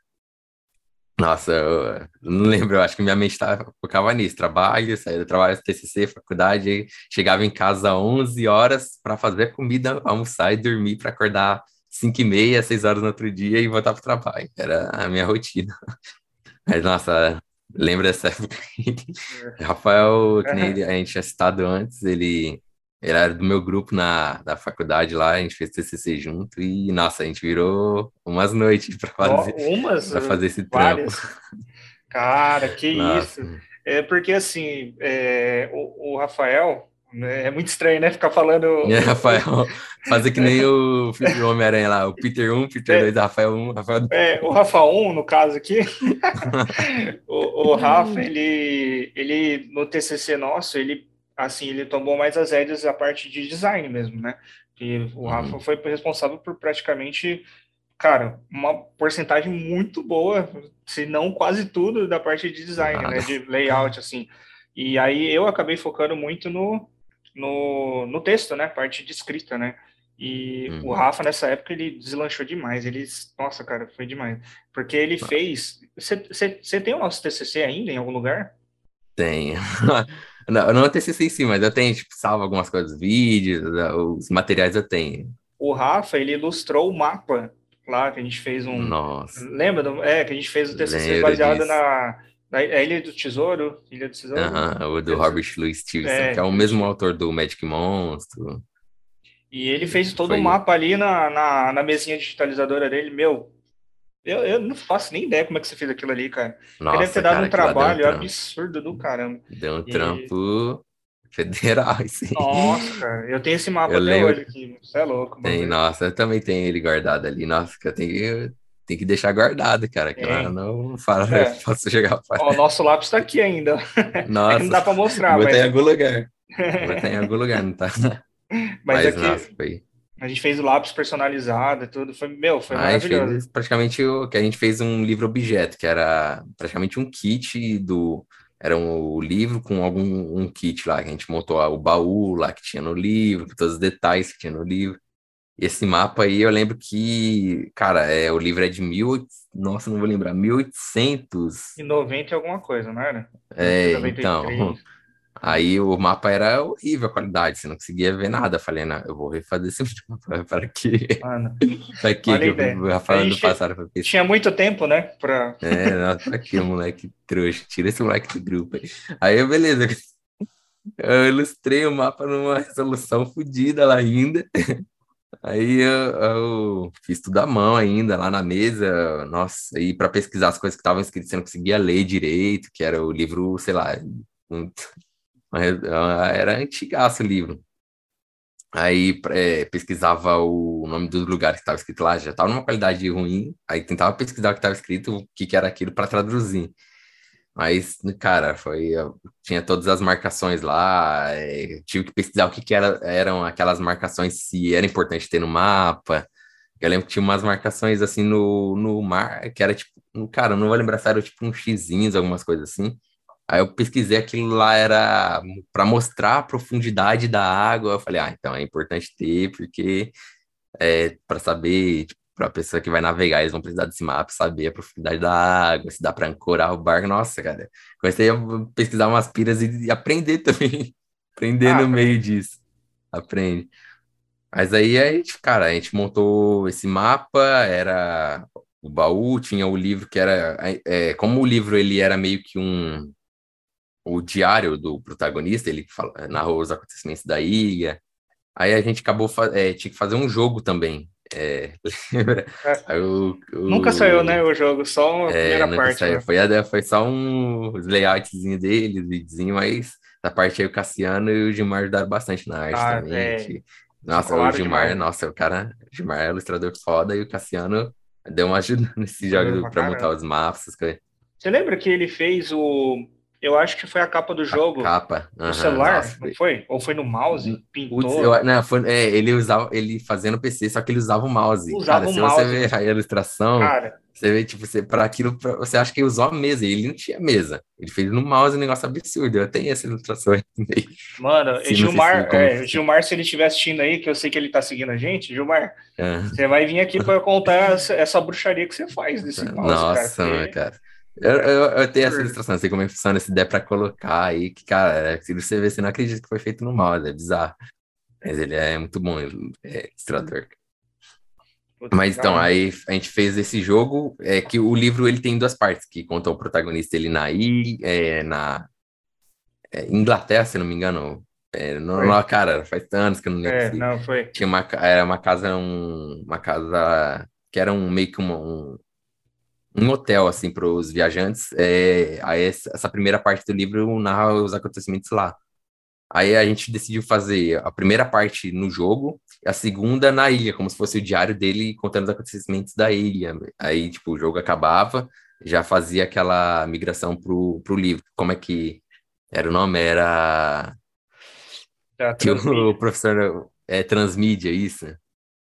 Nossa, eu não lembro, eu acho que minha mente tava, focava nisso, trabalho, saía do trabalho, TCC, faculdade, chegava em casa às 11 horas para fazer comida, almoçar e dormir para acordar 5 e meia, 6 horas no outro dia e voltar para o trabalho. Era a minha rotina. Mas, nossa, lembra dessa época? É. Rafael, que a gente tinha citado antes, ele, ele era do meu grupo na, na faculdade lá, a gente fez TCC junto e, nossa, a gente virou umas noites para fazer, umas, fazer esse várias. trampo. Cara, que nossa. isso! É porque, assim, é, o, o Rafael, né, é muito estranho, né? Ficar falando. É, Rafael, fazer que nem o filme do Homem-Aranha lá, o Peter 1, Peter 2, Rafael 1, Rafael 2. É, o Rafa 1, no caso aqui, o, o Rafa, ele, ele, no TCC nosso, ele, assim, ele tomou mais as rédeas a parte de design mesmo, né? E o Rafa Uhum. foi responsável por praticamente, cara, uma porcentagem muito boa, se não quase tudo da parte de design, né? De layout, assim. E aí eu acabei focando muito no, no, no texto, né? Parte de escrita, né? E o Uhum. Rafa, nessa época, ele deslanchou demais. Ele, nossa, cara, foi demais. Porque ele fez. Você tem o nosso TCC ainda em algum lugar? Tenho. Não, não é TCC em si, mas eu tenho, tipo, salvo algumas coisas, vídeos, os materiais eu tenho. O Rafa, ele ilustrou o mapa lá que a gente fez um. Nossa, Lembra? Do, é, que a gente fez o TCC Lembro baseado disso. na, na Ilha do Tesouro. Ilha do Tesouro? aham, o do Robert Louis Stevenson, É, que é o mesmo autor do Magic Monstro. E ele fez todo o mapa ali na, na, na mesinha digitalizadora dele. Meu, eu, eu não faço nem ideia como é que você fez aquilo ali, cara. Ele deve Nossa, ter dado cara, um um trabalho trampo. absurdo do caramba. Deu um E- trampo federal. Nossa, cara, eu tenho esse mapa Eu até lembro. hoje aqui. Você é louco, Tem, nossa, eu também tenho ele guardado ali. Nossa, que eu tenho, tenho que deixar guardado, cara. Que eu não falo, É. eu posso jogar fora. Ó, o nosso lápis tá aqui ainda. Nossa, Não dá pra mostrar, vou botar em mas, algum lugar. Vou botar em algum lugar, não tá? mas Mas, aqui nossa, foi. A gente fez o lápis personalizado e tudo. Foi, meu, foi Ah, maravilhoso. fez praticamente o que a gente fez um livro objeto, que era praticamente um kit do. Era um, o livro com algum um kit lá, que a gente montou o baú lá que tinha no livro, com todos os detalhes que tinha no livro. E esse mapa aí eu lembro que, cara, é, o livro é de mil, nossa, não vou lembrar, 1800. Em 90 e alguma coisa, não era? É, 93. então. Aí o mapa era horrível a qualidade, você não conseguia ver nada. Falei, não, eu vou refazer esse mapa para quê? Mano, Para que ideia. o Rafael gente- passado tinha muito tempo, né? Pra... É, nossa, pra quê, moleque trouxa? Tira esse moleque do grupo aí. Aí, eu, beleza. Eu ilustrei o mapa numa resolução fodida lá ainda. Aí eu, eu fiz tudo à mão ainda, lá na mesa. Nossa, aí para pesquisar as coisas que estavam escritas, você não conseguia ler direito, que era o livro, sei lá, um- era antigaço o livro. Aí é, pesquisava o nome dos lugares que estava escrito lá, já estava numa qualidade ruim, aí tentava pesquisar o que estava escrito, o que, que era aquilo para traduzir. Mas, cara, foi. Tinha todas as marcações lá, é, tive que pesquisar o que, que era, eram aquelas marcações, se era importante ter no mapa. Eu lembro que tinha umas marcações assim no, no mar, que era tipo, um- cara, não vou lembrar se era tipo uns xizinhos, algumas coisas assim. Aí eu pesquisei aquilo lá, era para mostrar a profundidade da água. Eu falei, ah, então é importante ter, porque é, para saber, para a pessoa que vai navegar, eles vão precisar desse mapa, saber a profundidade da água, se dá para ancorar o barco. Nossa, cara, comecei a pesquisar umas piras e, e aprender também. aprender Ah, no aprende. meio disso. Aprende. Mas aí a gente, cara, a gente montou esse mapa, era o baú, tinha o livro que era, é, como o livro ele era meio que um o diário do protagonista, ele fala, narrou os acontecimentos da ilha. Aí a gente acabou, é, tinha que fazer um jogo também. É, lembra? É. O- o- Nunca saiu, né, o jogo, só a É, primeira parte. né? Foi, a- foi só um layoutzinho dele, videozinho, mas da parte aí o Cassiano e o Gilmar ajudaram bastante na arte Ah, também. é. nossa, o Colaram Gilmar, demais. nossa, o cara, o Gilmar é ilustrador foda e o Cassiano deu uma ajuda nesse jogo pra pra montar os mapas. Você lembra que ele fez o. Eu acho que foi a capa do jogo Capa. no aham, celular, nossa, não foi? Ou foi no mouse? Putz, Pintou. eu- não, foi- é, ele usava, ele fazia no PC, só que ele usava o mouse. Usava Cara, o se mouse. você ver a ilustração, Cara, você vê, tipo, você, para aquilo, pra- você acha que ele usou a mesa, e ele não tinha mesa. Ele fez no mouse um negócio absurdo. Eu tenho essa ilustração aí. mano, sei Gilmar, se- é, Gilmar, se ele estiver assistindo aí, que eu sei que ele tá seguindo a gente, Gilmar, É. você vai vir aqui para contar essa, essa bruxaria que você faz desse mouse, Nossa, cara. porque- cara. Eu, eu, eu tenho essa ilustração, não sei como é que funciona, se der pra colocar aí, que, cara, é, se você ver, você não acredita que foi feito no mouse, é bizarro. Mas ele é muito bom, é ilustrador. Mas então, aí a gente fez esse jogo, é que o livro ele tem duas partes, que conta o protagonista ele na ilha, é, na é, Inglaterra, se não me engano. É, não, não, cara, faz anos que eu não lembro. É, não, foi. Tinha uma, era uma casa, um, uma casa que era um meio que uma, um, um hotel, assim, para os viajantes. É, aí essa primeira parte do livro narra os acontecimentos lá. Aí a gente decidiu fazer a primeira parte no jogo, a segunda na ilha, como se fosse o diário dele contando os acontecimentos da ilha. Aí, tipo, o jogo acabava, já fazia aquela migração pro, pro livro. Como é que era o nome? Era. Que o professor é transmídia, isso.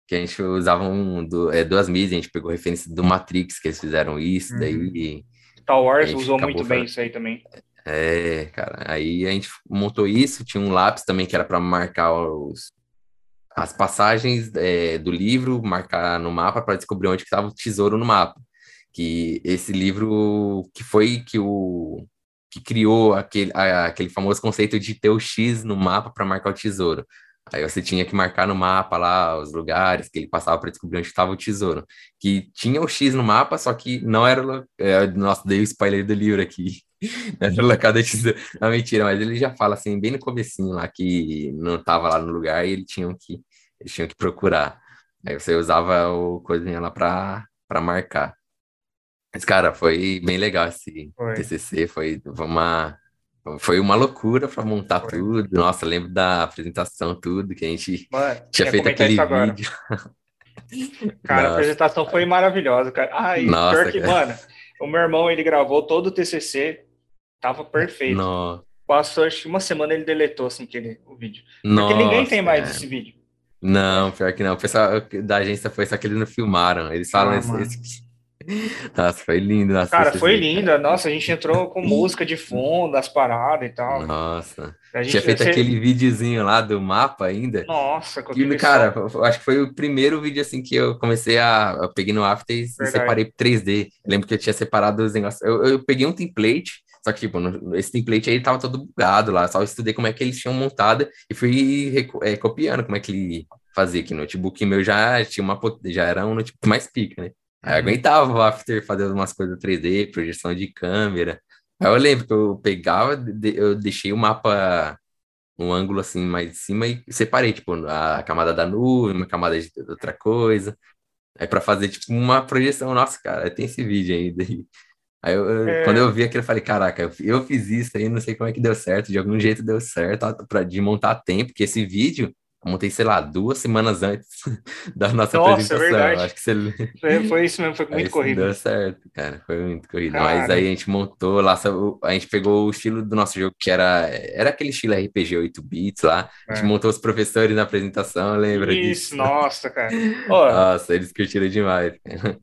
Que a gente usava um, do, é, duas mídias, a gente pegou referência do Matrix, que eles fizeram isso, uhum. daí. Star Wars usou muito bem isso aí também. É, cara, aí a gente montou isso, tinha um lápis também que era para marcar os, as passagens é, do livro, marcar no mapa para descobrir onde estava o tesouro no mapa. Que esse livro que foi que o que criou aquele, a, aquele famoso conceito de ter o X no mapa para marcar o tesouro. Aí você tinha que marcar no mapa lá os lugares que ele passava para descobrir onde estava o tesouro. Que tinha o X no mapa, só que não era. É, nossa, dei o spoiler do livro aqui. era locada tesouro. Não, mentira, mas ele já fala assim, bem no comecinho lá, que não estava lá no lugar e ele tinha que, eles tinham que procurar. Aí você usava o coisinha lá para marcar. Mas, cara, foi bem legal esse foi. TCC, foi uma foi uma loucura para montar Foi. tudo. Nossa, lembro da apresentação, tudo, que a gente Mano, tinha feito aquele vídeo. Cara, Nossa. a apresentação foi maravilhosa, cara. Ai, Nossa, pior que, cara. mano, o meu irmão, ele gravou todo o TCC, tava perfeito. Nossa. Passou, acho que uma semana ele deletou, assim, aquele, o vídeo. Porque ninguém tem mais cara. esse vídeo. Não, pior que não. O pessoal da agência foi só que eles não filmaram. Eles falam ah, esse, esse, Nossa, foi lindo. Nossa, Cara, foi linda. Nossa, a gente entrou com música de fundo, as paradas e tal. Nossa. A gente tinha feito você... aquele videozinho lá do mapa ainda. Nossa, que, cara, som. acho que foi o primeiro vídeo assim que eu comecei a. Eu peguei no After e Verdade. separei 3D. Eu lembro que eu tinha separado os negócios. Eu, eu peguei um template. Só que, tipo, esse template aí tava todo bugado lá. Só estudei como é que eles tinham montado e fui é, copiando como é que ele fazia aqui. Notebook meu já tinha uma já era um notebook mais pica, né? Aí aguentava o After fazer umas coisas 3D, projeção de câmera. Aí eu lembro que eu pegava, eu deixei o mapa um ângulo assim mais de cima e separei, tipo, a camada da nuvem, uma camada de outra coisa. Aí para fazer, tipo, uma projeção, nossa, cara, tem esse vídeo ainda. Aí eu, é... quando eu vi aquilo, eu falei, caraca, eu, eu, fiz isso aí, não sei como é que deu certo, de algum jeito deu certo, para de montar tempo, porque esse vídeo eu montei, sei lá, duas semanas antes da nossa, nossa é apresentação. É. Acho que você... foi, foi isso mesmo, foi muito corrido. Deu certo, cara, foi muito corrido. Mas aí a gente montou lá, a gente pegou o estilo do nosso jogo, que era, era aquele estilo RPG 8 bits lá. A gente é. montou os professores na apresentação, lembra isso, disso? Isso, nossa, cara. nossa, eles curtiram demais.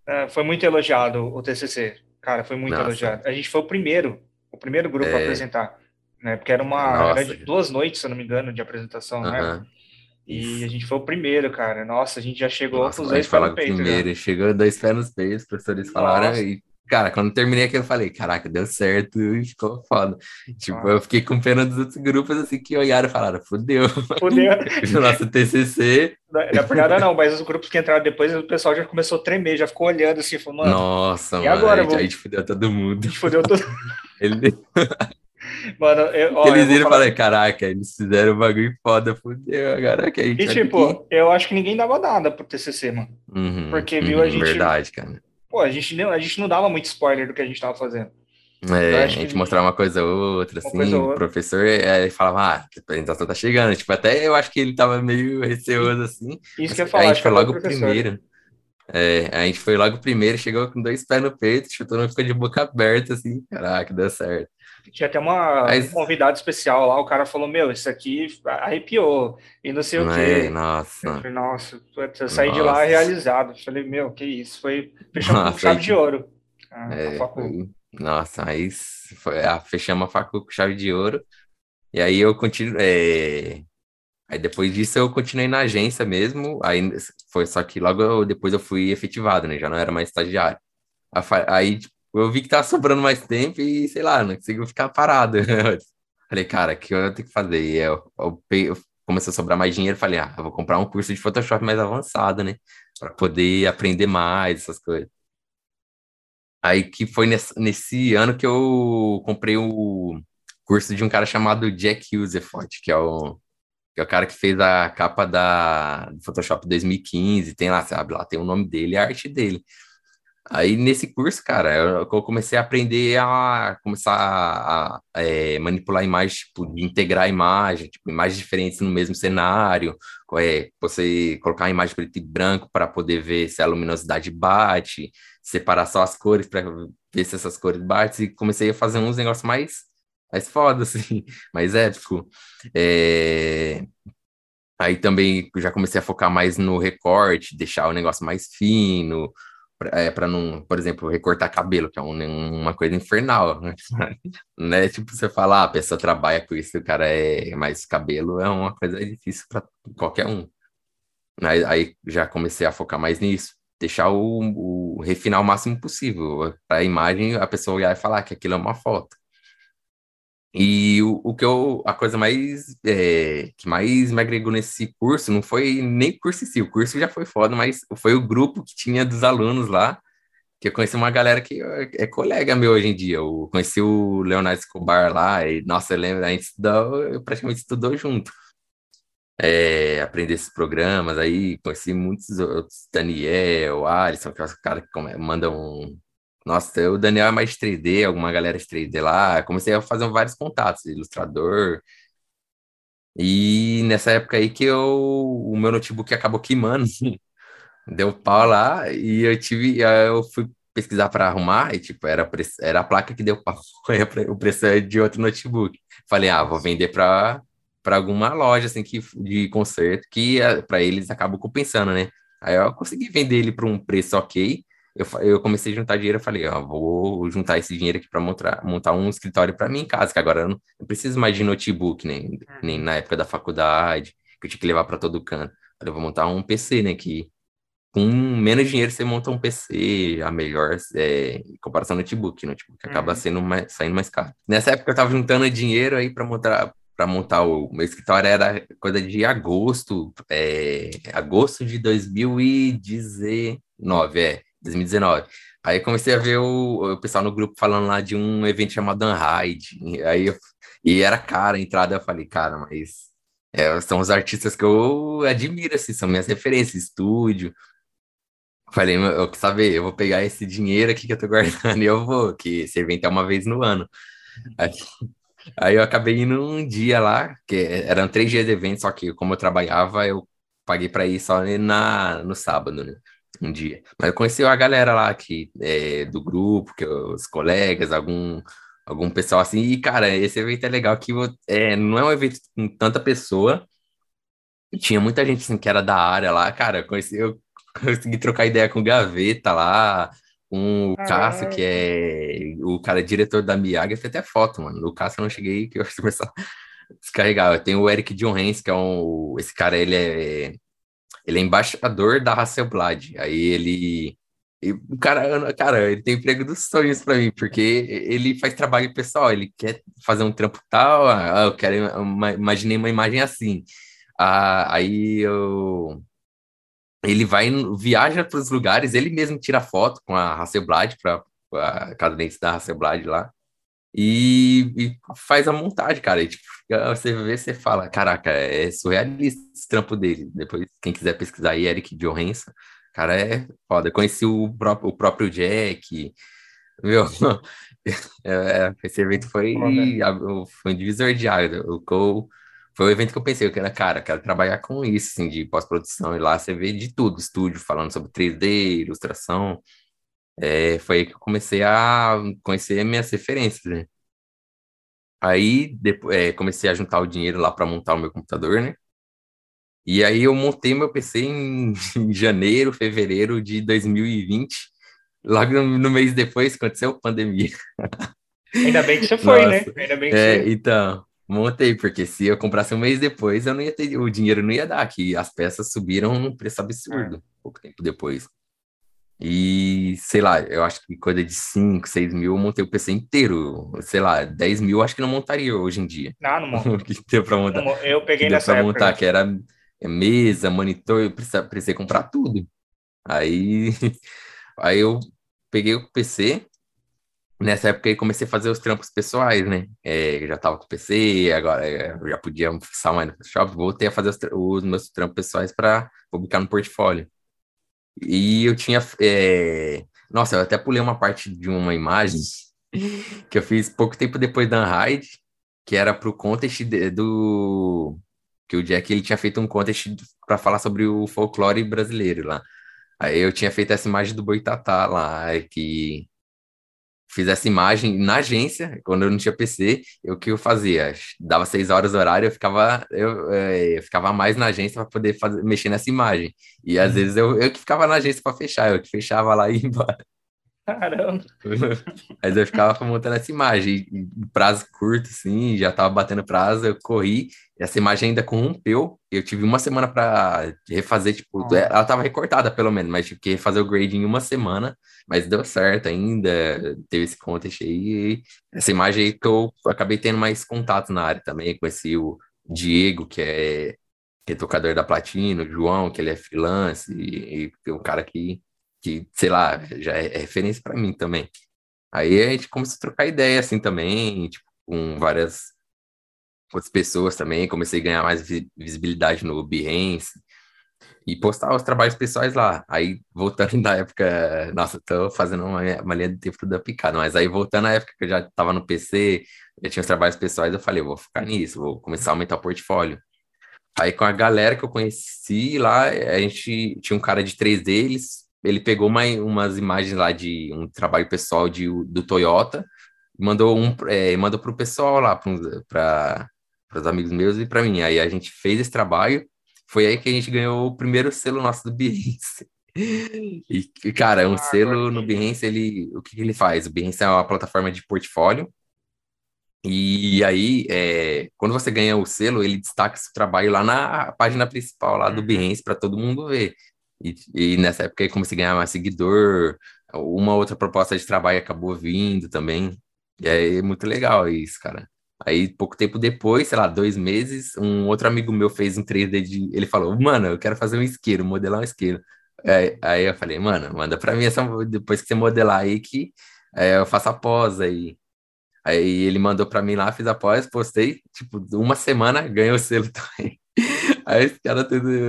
É, foi muito elogiado o TCC, cara, foi muito nossa. elogiado. A gente foi o primeiro, o primeiro grupo a é. apresentar. Né, porque era uma era duas noites, se eu não me engano, de apresentação, uh -huh. né? E a gente foi o primeiro, cara. Nossa, a gente já chegou Nossa, com os dois pés no peito. Primeiro, chegou dois pés nos peitos, os professores falaram, Nossa. e Cara, quando terminei aqui, eu falei, caraca, deu certo e ficou foda. Tipo, ah. eu fiquei com pena dos outros grupos, assim, que olharam e falaram, fudeu. Fudeu. Nosso TCC. Não, é por nada não, mas os grupos que entraram depois, o pessoal já começou a tremer, já ficou olhando assim, falou, mano... Nossa, e mano, agora, a gente fudeu todo mundo. A gente fudeu todo Ele... Mano, eu, ó, eles viram e falaram, caraca, eles fizeram um bagulho foda, fudeu, agora que a gente. E tipo, eu acho que ninguém dava nada pro TCC, mano. Uhum, Porque viu uhum, a gente. Verdade, cara. Pô, a gente, não, a gente não dava muito spoiler do que a gente tava fazendo. É, a gente que... mostrava uma coisa ou outra, uma assim, o professor é, falava, ah, a apresentação tá chegando. Tipo, até eu acho que ele tava meio receoso, assim. Isso que eu falar, a gente foi logo o primeiro. É, a gente foi logo primeiro, chegou com dois pés no peito, chutou, não ficou de boca aberta, assim, caraca, deu certo. Tinha até uma Mas... um convidado especial lá, o cara falou, meu, isso aqui arrepiou, e não sei o quê. Nossa. Eu falei, nossa, eu saí de lá realizado. Eu falei, meu, que isso, foi fechamos com chave de ouro. Ah, é, foi... Nossa, aí foi, ah, fechamos a facu com chave de ouro, e aí eu continuo, é... Aí depois disso eu continuei na agência mesmo, aí foi só que logo depois eu fui efetivado, né? Já não era mais estagiário. Aí tipo, eu vi que tava sobrando mais tempo e, sei lá, não conseguiu ficar parado. falei, cara, o que eu tenho que fazer? E eu, eu, eu começou a sobrar mais dinheiro, falei, ah, vou comprar um curso de Photoshop mais avançado, né? Para poder aprender mais essas coisas. Aí que foi nesse, nesse ano que eu comprei o curso de um cara chamado Jack Usefort, que é o, que é o cara que fez a capa da do Photoshop 2015, tem lá, sabe, lá tem o nome dele a arte dele. Aí nesse curso, cara, eu comecei a aprender a começar a, a é, manipular imagens, tipo, integrar a imagem, tipo, imagens diferentes no mesmo cenário, é, você colocar a imagem preto e branco para poder ver se a luminosidade bate, separar só as cores para ver se essas cores batem, e comecei a fazer uns negócios mais, mais foda, assim, mais épico. É... Aí também já comecei a focar mais no recorte, deixar o negócio mais fino, é, para não, por exemplo, recortar cabelo, que é um, uma coisa infernal, né? né? Tipo, você falar, ah, a pessoa trabalha com isso, o cara é mais cabelo, é uma coisa difícil para qualquer um. Aí, aí, já comecei a focar mais nisso, deixar o, o refinar o máximo possível, para a imagem a pessoa olhar e falar que aquilo é uma foto. E o, o que eu, a coisa mais é, que mais me agregou nesse curso não foi nem o curso em si, o curso já foi foda, mas foi o grupo que tinha dos alunos lá, que eu conheci uma galera que é colega meu hoje em dia. Eu conheci o Leonardo Escobar lá, e nossa, eu lembro, a gente estudou, eu praticamente estudou junto. É, aprender esses programas aí, conheci muitos outros, Daniel, Alisson, que é os caras que mandam nossa, o Daniel é mais 3D, alguma galera de 3D lá. Comecei a fazer vários contatos, ilustrador. E nessa época aí que eu, o meu notebook acabou queimando. Deu pau lá e eu tive, eu fui pesquisar para arrumar e tipo, era, era a placa que deu pau, o preço é de outro notebook. Falei, ah, vou vender para para alguma loja assim que de conserto que eh, para eles acabam compensando, né? Aí eu consegui vender ele por um preço ok eu, eu comecei a juntar dinheiro, eu falei, ó, vou juntar esse dinheiro aqui para montar, montar um escritório para mim em casa, que agora eu não, não preciso mais de notebook, nem, uhum. nem na época da faculdade, que eu tinha que levar para todo canto. Eu vou montar um PC, né, que com menos dinheiro você monta um PC, a melhor é, em comparação ao notebook, notebook acaba uhum. sendo mais, saindo mais caro. Nessa época eu tava juntando dinheiro aí para montar para montar o meu escritório era coisa de agosto, é, agosto de 2019, é. 2019. Aí comecei a ver o, o pessoal no grupo falando lá de um evento chamado Unhide. Aí eu, e era cara a entrada, eu falei, cara, mas é, são os artistas que eu admiro, assim, são minhas referências, estúdio. Falei, eu quero saber, eu vou pegar esse dinheiro aqui que eu tô guardando e eu vou, que esse evento é uma vez no ano. Aí, aí eu acabei indo um dia lá, que eram três dias de evento, só que como eu trabalhava, eu paguei para ir só na, no sábado, né? Um dia. Mas eu conheci a galera lá que, é, do grupo, que os colegas, algum, algum pessoal assim. E, cara, esse evento é legal que é, não é um evento com tanta pessoa. Tinha muita gente assim, que era da área lá. Cara, eu, conheci, eu consegui trocar ideia com o Gaveta lá, com o Cássio, que é o cara diretor da Miaga. Eu fiz até foto, mano. O Cássio eu não cheguei, que eu começar a descarregar. Tem o Eric John Hens, que é um. Esse cara, ele é ele é embaixador da Hasselblad. Aí ele. O cara, cara, ele tem emprego dos sonhos para mim, porque ele faz trabalho pessoal, ele quer fazer um trampo tal, ah, eu quero, uma, imaginei uma imagem assim. Ah, aí eu, ele vai, viaja para os lugares, ele mesmo tira foto com a Hasselblad, para a cadência da Hasselblad lá, e, e, faz a montagem, cara. E, tipo, você vê, você fala, caraca, é surrealista esse trampo dele. Depois, quem quiser pesquisar aí, Eric Johansson, cara, é foda. Eu conheci o próprio, o próprio Jack, meu, é, é, esse evento foi, foi um divisor de água. O, foi o evento que eu pensei, eu quero, cara, quero trabalhar com isso, assim, de pós-produção, e lá você vê de tudo, estúdio falando sobre 3D, ilustração, é, foi aí que eu comecei a conhecer minhas referências, né? Aí depois, é, comecei a juntar o dinheiro lá para montar o meu computador, né? E aí eu montei meu PC em, em janeiro, fevereiro de 2020. Logo no, no, mês depois aconteceu a pandemia. Ainda bem que você foi, né? Nossa. né? Ainda bem que é, você... Então, montei, porque se eu comprasse um mês depois, eu não ia ter, o dinheiro não ia dar, que as peças subiram num preço absurdo, é. pouco tempo depois. E, sei lá, eu acho que coisa de 5, 6 mil eu montei o PC inteiro. Sei lá, 10 mil eu acho que não montaria hoje em dia. Não, não monta. que deu pra montar. Não, eu peguei que nessa pra montar, que era mesa, monitor, eu precisei, precisei comprar tudo. Aí, aí eu peguei o PC. Nessa época aí comecei a fazer os trampos pessoais, né? É, já tava com o PC, agora é, eu já podia fixar mais no Photoshop. Voltei a fazer os, os meus trampos pessoais para publicar no portfólio. E eu tinha. É, Nossa, eu até pulei uma parte de uma imagem que eu fiz pouco tempo depois da Unhide, que era pro contest de, do que o Jack ele tinha feito um contest para falar sobre o folclore brasileiro lá. Aí eu tinha feito essa imagem do Boitatá lá, que fiz essa imagem na agência, quando eu não tinha PC, eu que eu fazia? Dava seis horas horário, eu ficava, eu, é, eu ficava mais na agência para poder fazer, mexer nessa imagem. E às uhum. vezes eu, eu que ficava na agência para fechar, eu que fechava lá e ia embora. Caramba! Mas eu ficava montando essa imagem, prazo curto, assim, já tava batendo prazo, eu corri, essa imagem ainda corrompeu, eu tive uma semana para refazer, tipo, ah. ela tava recortada pelo menos, mas tive que refazer o grade em uma semana, mas deu certo ainda, teve esse contest aí, essa imagem aí que eu acabei tendo mais contato na área também, conheci o Diego, que é, que é tocador da Platina, o João, que ele é freelance, e, e um cara que que, sei lá, já é, é referência para mim também. Aí a gente começou a trocar ideia assim também, tipo, com várias outras pessoas também, comecei a ganhar mais visibilidade no Behance e postar os trabalhos pessoais lá. Aí, voltando da época, nossa, tô fazendo uma, uma linha de tempo da picada, mas aí voltando à época que eu já tava no PC, já tinha os trabalhos pessoais, eu falei, eu vou ficar nisso, vou começar a aumentar o portfólio. Aí com a galera que eu conheci lá, a gente tinha um cara de três deles, ele pegou uma, umas imagens lá de um trabalho pessoal de, do Toyota, mandou um, é, mandou para o pessoal lá, para os amigos meus e para mim. Aí a gente fez esse trabalho, foi aí que a gente ganhou o primeiro selo nosso do Behance. E, cara, um ah, selo no Behance, ele, o que, que ele faz? O Behance é uma plataforma de portfólio, e aí, é, quando você ganha o selo, ele destaca seu trabalho lá na página principal lá do uhum. Behance para todo mundo ver. E, e nessa época eu comecei a ganhar mais seguidor, uma outra proposta de trabalho acabou vindo também. E aí é muito legal isso, cara. Aí, pouco tempo depois, sei lá, dois meses, um outro amigo meu fez um 3D de. Ele falou, mano, eu quero fazer um isqueiro, modelar um isqueiro. Aí, aí eu falei, mano, manda pra mim essa. Depois que você modelar aí, que é, eu faço a pós aí. Aí ele mandou pra mim lá, fiz a pós, postei, tipo, uma semana, ganhei o selo também. Aí os caras,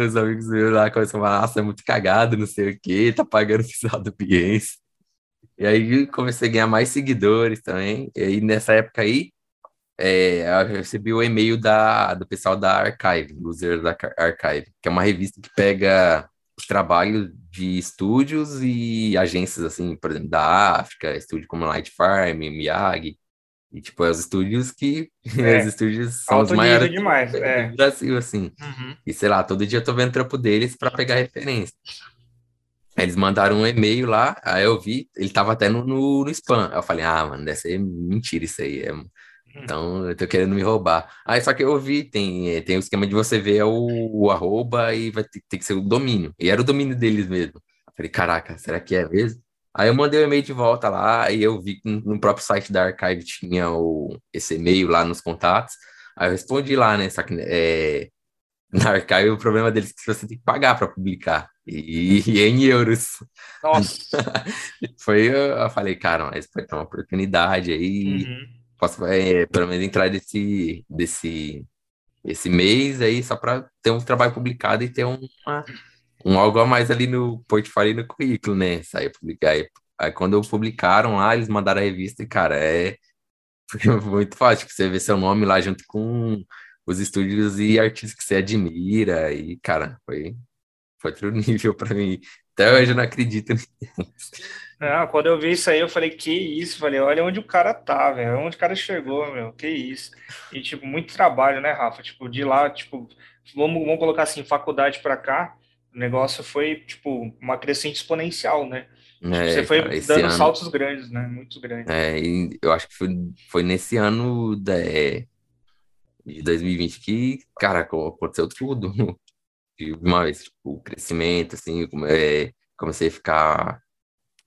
os amigos meus lá começam a falar, nossa, é muito cagado, não sei o quê, tá pagando fiscal do Piense. E aí comecei a ganhar mais seguidores também. E aí nessa época aí, é, eu recebi o e-mail da, do pessoal da Archive, User da Archive, que é uma revista que pega os trabalhos de estúdios e agências, assim, por exemplo, da África, estúdio como Light Farm, Miyagi, e, tipo, é os estúdios que. É. os estúdios são Alto os maiores demais, do é. Brasil, assim. Uhum. E sei lá, todo dia eu tô vendo trampo deles para pegar referência. eles mandaram um e-mail lá, aí eu vi, ele tava até no, no, no spam. Eu falei, ah, mano, deve ser mentira isso aí. É... Uhum. Então, eu tô querendo me roubar. Aí, só que eu vi, tem, tem o esquema de você ver o, o arroba e vai ter, que ser o domínio. E era o domínio deles mesmo. Eu falei, caraca, será que é mesmo? Aí eu mandei o um e-mail de volta lá e eu vi que no próprio site da Archive tinha o, esse e-mail lá nos contatos. Aí eu respondi lá, né? Só que é, na Archive o problema deles é que você tem que pagar para publicar. E, e, em euros. Nossa! Foi, eu falei, cara, mas pode ter uma oportunidade aí. Uhum. Posso é, pelo menos entrar desse, desse esse mês aí só para ter um trabalho publicado e ter um algo a mais ali no portfólio e no currículo, né? Sair publicar. Aí, aí quando publicaram lá, eles mandaram a revista e, cara, é muito fácil. Tipo, você vê seu nome lá junto com os estúdios e artistas que você admira. E, cara, foi, foi outro nível para mim. Até hoje eu não acredito nisso. Não, quando eu vi isso aí, eu falei, que isso? Falei, olha onde o cara tá, velho. Onde o cara chegou, meu. Que isso. E, tipo, muito trabalho, né, Rafa? Tipo, de lá, tipo, vamos, vamos colocar assim, faculdade para cá o negócio foi, tipo, uma crescente exponencial, né? Tipo, é, você foi cara, dando ano, saltos grandes, né? Muito grandes. É, eu acho que foi, foi nesse ano de, de 2020 que, cara, aconteceu tudo. De uma vez, tipo, o crescimento, assim, é, comecei a ficar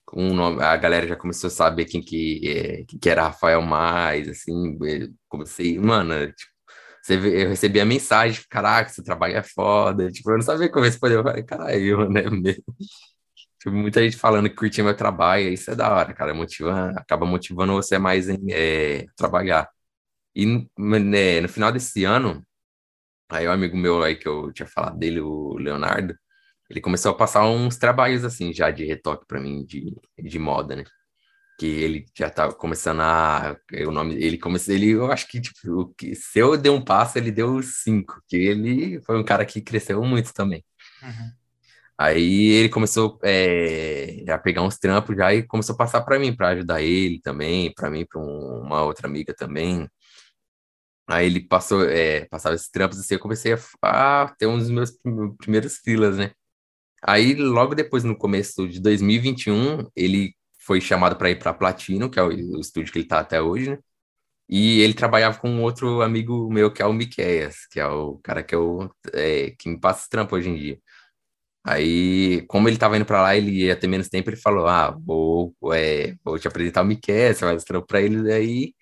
com um nome, a galera já começou a saber quem que, é, que era Rafael Mais, assim, comecei, mano, tipo, você, eu recebi a mensagem, caraca, seu trabalho é foda. Tipo, eu não sabia como responder. Eu falei, caralho, né? Mesmo. Tipo, muita gente falando que curtia meu trabalho, isso é da hora, cara. Motiva, acaba motivando você mais em é, trabalhar. E né, no final desse ano, aí um amigo meu aí que eu tinha falado dele, o Leonardo, ele começou a passar uns trabalhos assim já de retoque para mim de, de moda, né? Que ele já tava começando a o nome ele começou ele eu acho que tipo que se eu dei um passo ele deu cinco, que ele foi um cara que cresceu muito também. Uhum. Aí ele começou é, a pegar uns trampos já e começou a passar para mim, para ajudar ele também, para mim, para um, uma outra amiga também. Aí ele passou, é, passava esses trampos assim, eu comecei a, a ter um dos meus primeiros filas, né? Aí logo depois, no começo de 2021, ele foi chamado para ir para Platino, que é o, o, estúdio que ele está até hoje, né? E ele trabalhava com um outro amigo meu, que é o Miqueias, que é o cara que, eu, é, que me passa trampo hoje em dia. Aí, como ele estava indo para lá, ele ia ter menos tempo, ele falou: Ah, vou, é, vou te apresentar o Miqueias, você vai trampo para ele daí.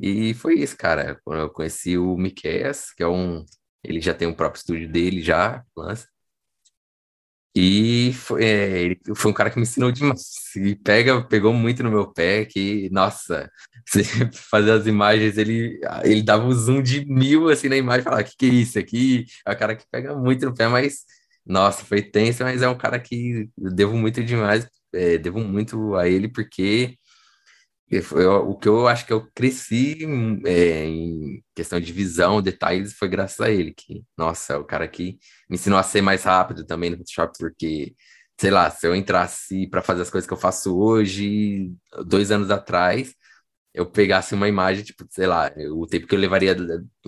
E foi isso, cara. Quando eu conheci o Miqueias, que é um. Ele já tem um próprio estúdio dele, já, lança. E foi, é, ele foi um cara que me ensinou demais. E pega, pegou muito no meu pé, que, nossa, você fazer as imagens, ele, ele dava um zoom de mil assim na imagem, falava, que que é isso aqui? É um cara que pega muito no pé, mas, nossa, foi tenso, mas é um cara que eu devo muito demais, é, devo muito a ele, porque foi o que eu acho que eu cresci é, em questão de visão, detalhes, foi graças a ele, que, nossa, o cara que me ensinou a ser mais rápido também no Photoshop, porque, sei lá, se eu entrasse para fazer as coisas que eu faço hoje, dois anos atrás, eu pegasse uma imagem, tipo, sei lá, o tempo que eu levaria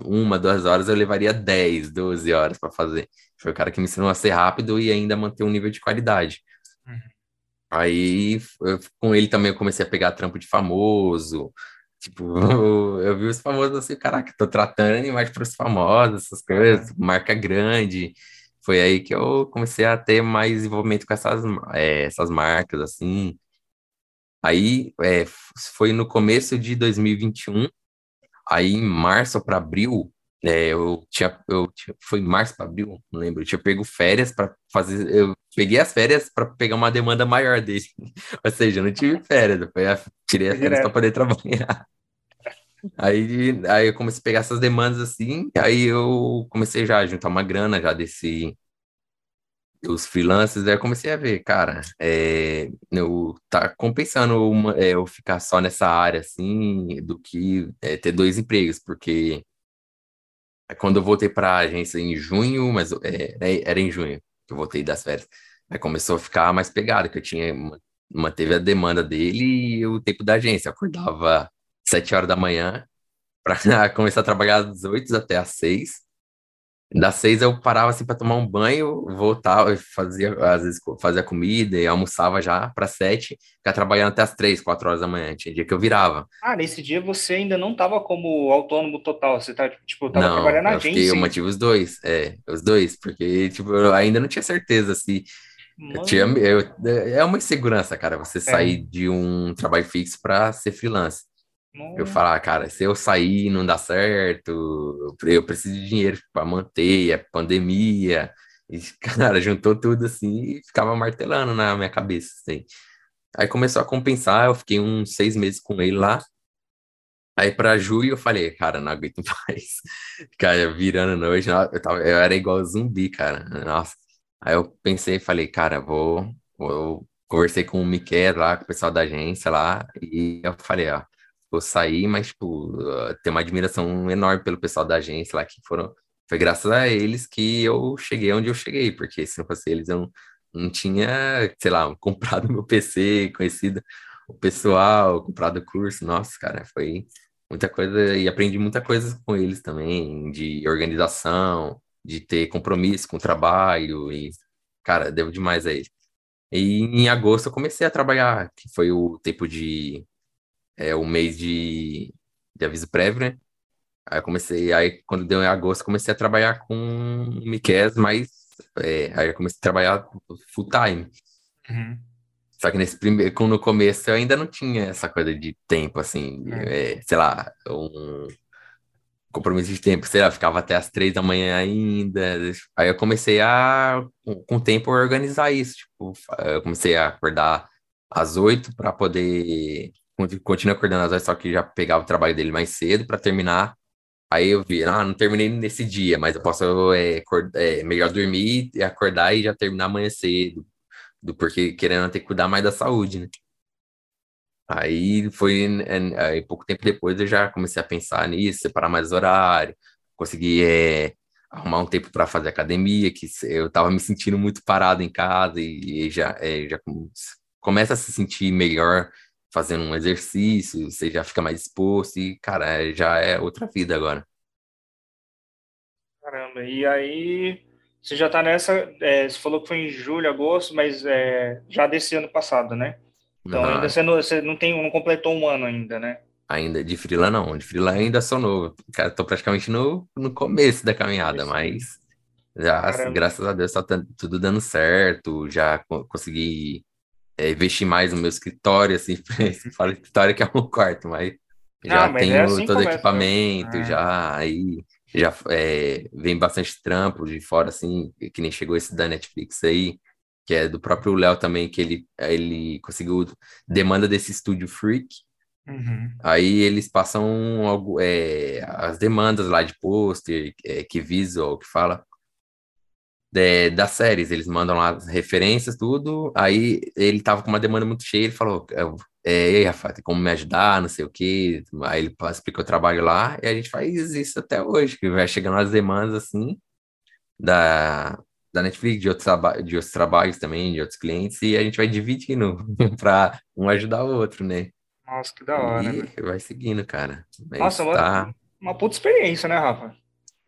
uma, duas horas, eu levaria 10, 12 horas para fazer. Foi o cara que me ensinou a ser rápido e ainda manter um nível de qualidade. Uhum. Aí eu, com ele também eu comecei a pegar trampo de famoso. Tipo, eu vi os famosos assim, caraca, tô tratando animais para os famosos, essas coisas, marca grande. Foi aí que eu comecei a ter mais envolvimento com essas, é, essas marcas, assim. Aí é, foi no começo de 2021, aí em março para abril, é, eu tinha, eu tinha, foi março para abril, não lembro. Eu tinha pego férias para fazer. Eu peguei as férias para pegar uma demanda maior dele. Ou seja, eu não tive férias, eu tirei as férias para poder trabalhar. Aí, aí eu comecei a pegar essas demandas assim, aí eu comecei já a juntar uma grana já desse dos freelancers, aí eu comecei a ver, cara, é, eu tá compensando uma, é, eu ficar só nessa área assim, do que é, ter dois empregos, porque quando eu voltei para a agência em junho, mas é, né, era em junho que eu voltei das férias. Aí começou a ficar mais pegado, que eu tinha manteve a demanda dele e o tempo da agência. Eu acordava sete horas da manhã para começar a trabalhar das oito até às seis. Das seis eu parava assim para tomar um banho, voltava, fazia às vezes fazia comida e almoçava já para sete, ficar trabalhando até as três, quatro horas da manhã. Tinha dia que eu virava. Ah, nesse dia você ainda não estava como autônomo total, você tá tipo tava não, trabalhando na agência. Eu mantive os dois, é, os dois, porque tipo eu ainda não tinha certeza se eu tinha, eu, é uma insegurança, cara, você é. sair de um trabalho fixo para ser Eu falar, cara, se eu sair não dá certo, eu preciso de dinheiro para manter, é pandemia. E, cara, juntou tudo assim e ficava martelando na minha cabeça, assim. Aí começou a compensar, eu fiquei uns seis meses com ele lá. Aí para julho eu falei, cara, não aguento mais. Cara, virando noite, eu, tava, eu era igual zumbi, cara. Nossa. Aí eu pensei e falei, cara, vou, vou. Conversei com o Miquel lá, com o pessoal da agência lá, e eu falei, ó tipo, sair, mas, tipo, ter uma admiração enorme pelo pessoal da agência lá, que foram. Foi graças a eles que eu cheguei onde eu cheguei, porque se não fosse eles, eu não, não tinha, sei lá, comprado meu PC, conhecido o pessoal, comprado o curso. Nossa, cara, foi muita coisa e aprendi muita coisa com eles também, de organização, de ter compromisso com o trabalho e, cara, devo demais a eles. E em agosto eu comecei a trabalhar, que foi o tempo de é, o mês de, de aviso prévio, né? Aí eu comecei, aí quando deu em agosto, comecei a trabalhar com Miquel, mas é, aí eu comecei a trabalhar full time. Uhum. Só que nesse primeiro, no começo eu ainda não tinha essa coisa de tempo, assim, é. É, sei lá, um compromisso de tempo, sei lá, ficava até as três da manhã ainda. Aí eu comecei a, com o tempo, organizar isso. Tipo, eu comecei a acordar às oito para poder continua acordando às vezes, só que já pegava o trabalho dele mais cedo para terminar Aí eu vi, ah, não terminei nesse dia, mas eu posso é, é, melhor dormir e acordar e já terminar amanhã cedo, do, porque querendo ter que cuidar mais da saúde, né? Aí foi, é, aí, pouco tempo depois eu já comecei a pensar nisso, separar mais horário, conseguir é, arrumar um tempo para fazer academia, que eu estava me sentindo muito parado em casa e, e já, é, já começa a se sentir melhor fazendo um exercício, você já fica mais disposto e, cara, já é outra vida agora. Caramba, e aí você já tá nessa, é, você falou que foi em julho, agosto, mas é, já desse ano passado, né? Então Ah, ainda você não, você não tem, não completou um ano ainda, né? ainda de freela não, de freela ainda sou novo. Cara, tô praticamente no, no começo da caminhada, ano. mas já, Caramba, graças a Deus, tá tudo dando certo, já co- consegui é, investir mais no meu escritório, assim, falo escritório que é um quarto, mas Ah, já mas é tenho assim que todo o começa mesmo. equipamento, Ah, já aí já é, vem bastante trampo de fora, assim, que nem chegou esse da Netflix aí, que é do próprio Léo também, que ele, ele conseguiu demanda desse estúdio Freak, uhum. aí eles passam algo, é, as demandas lá de pôster, é, que visual, que fala, é, das séries, eles mandam lá as referências, tudo. Aí ele tava com uma demanda muito cheia, ele falou: eu- é, Ei, Rafa, tem como me ajudar, não sei o quê. Aí ele explicou o trabalho lá, e a gente faz isso até hoje, que vai chegando as demandas assim da, da Netflix, de outros, de outros trabalhos também, de outros clientes, e a gente vai dividindo para um ajudar o outro, né? Nossa, que da hora, E velho. vai seguindo, cara. Nossa, Mas uma, tá. uma puta experiência, né, Rafa?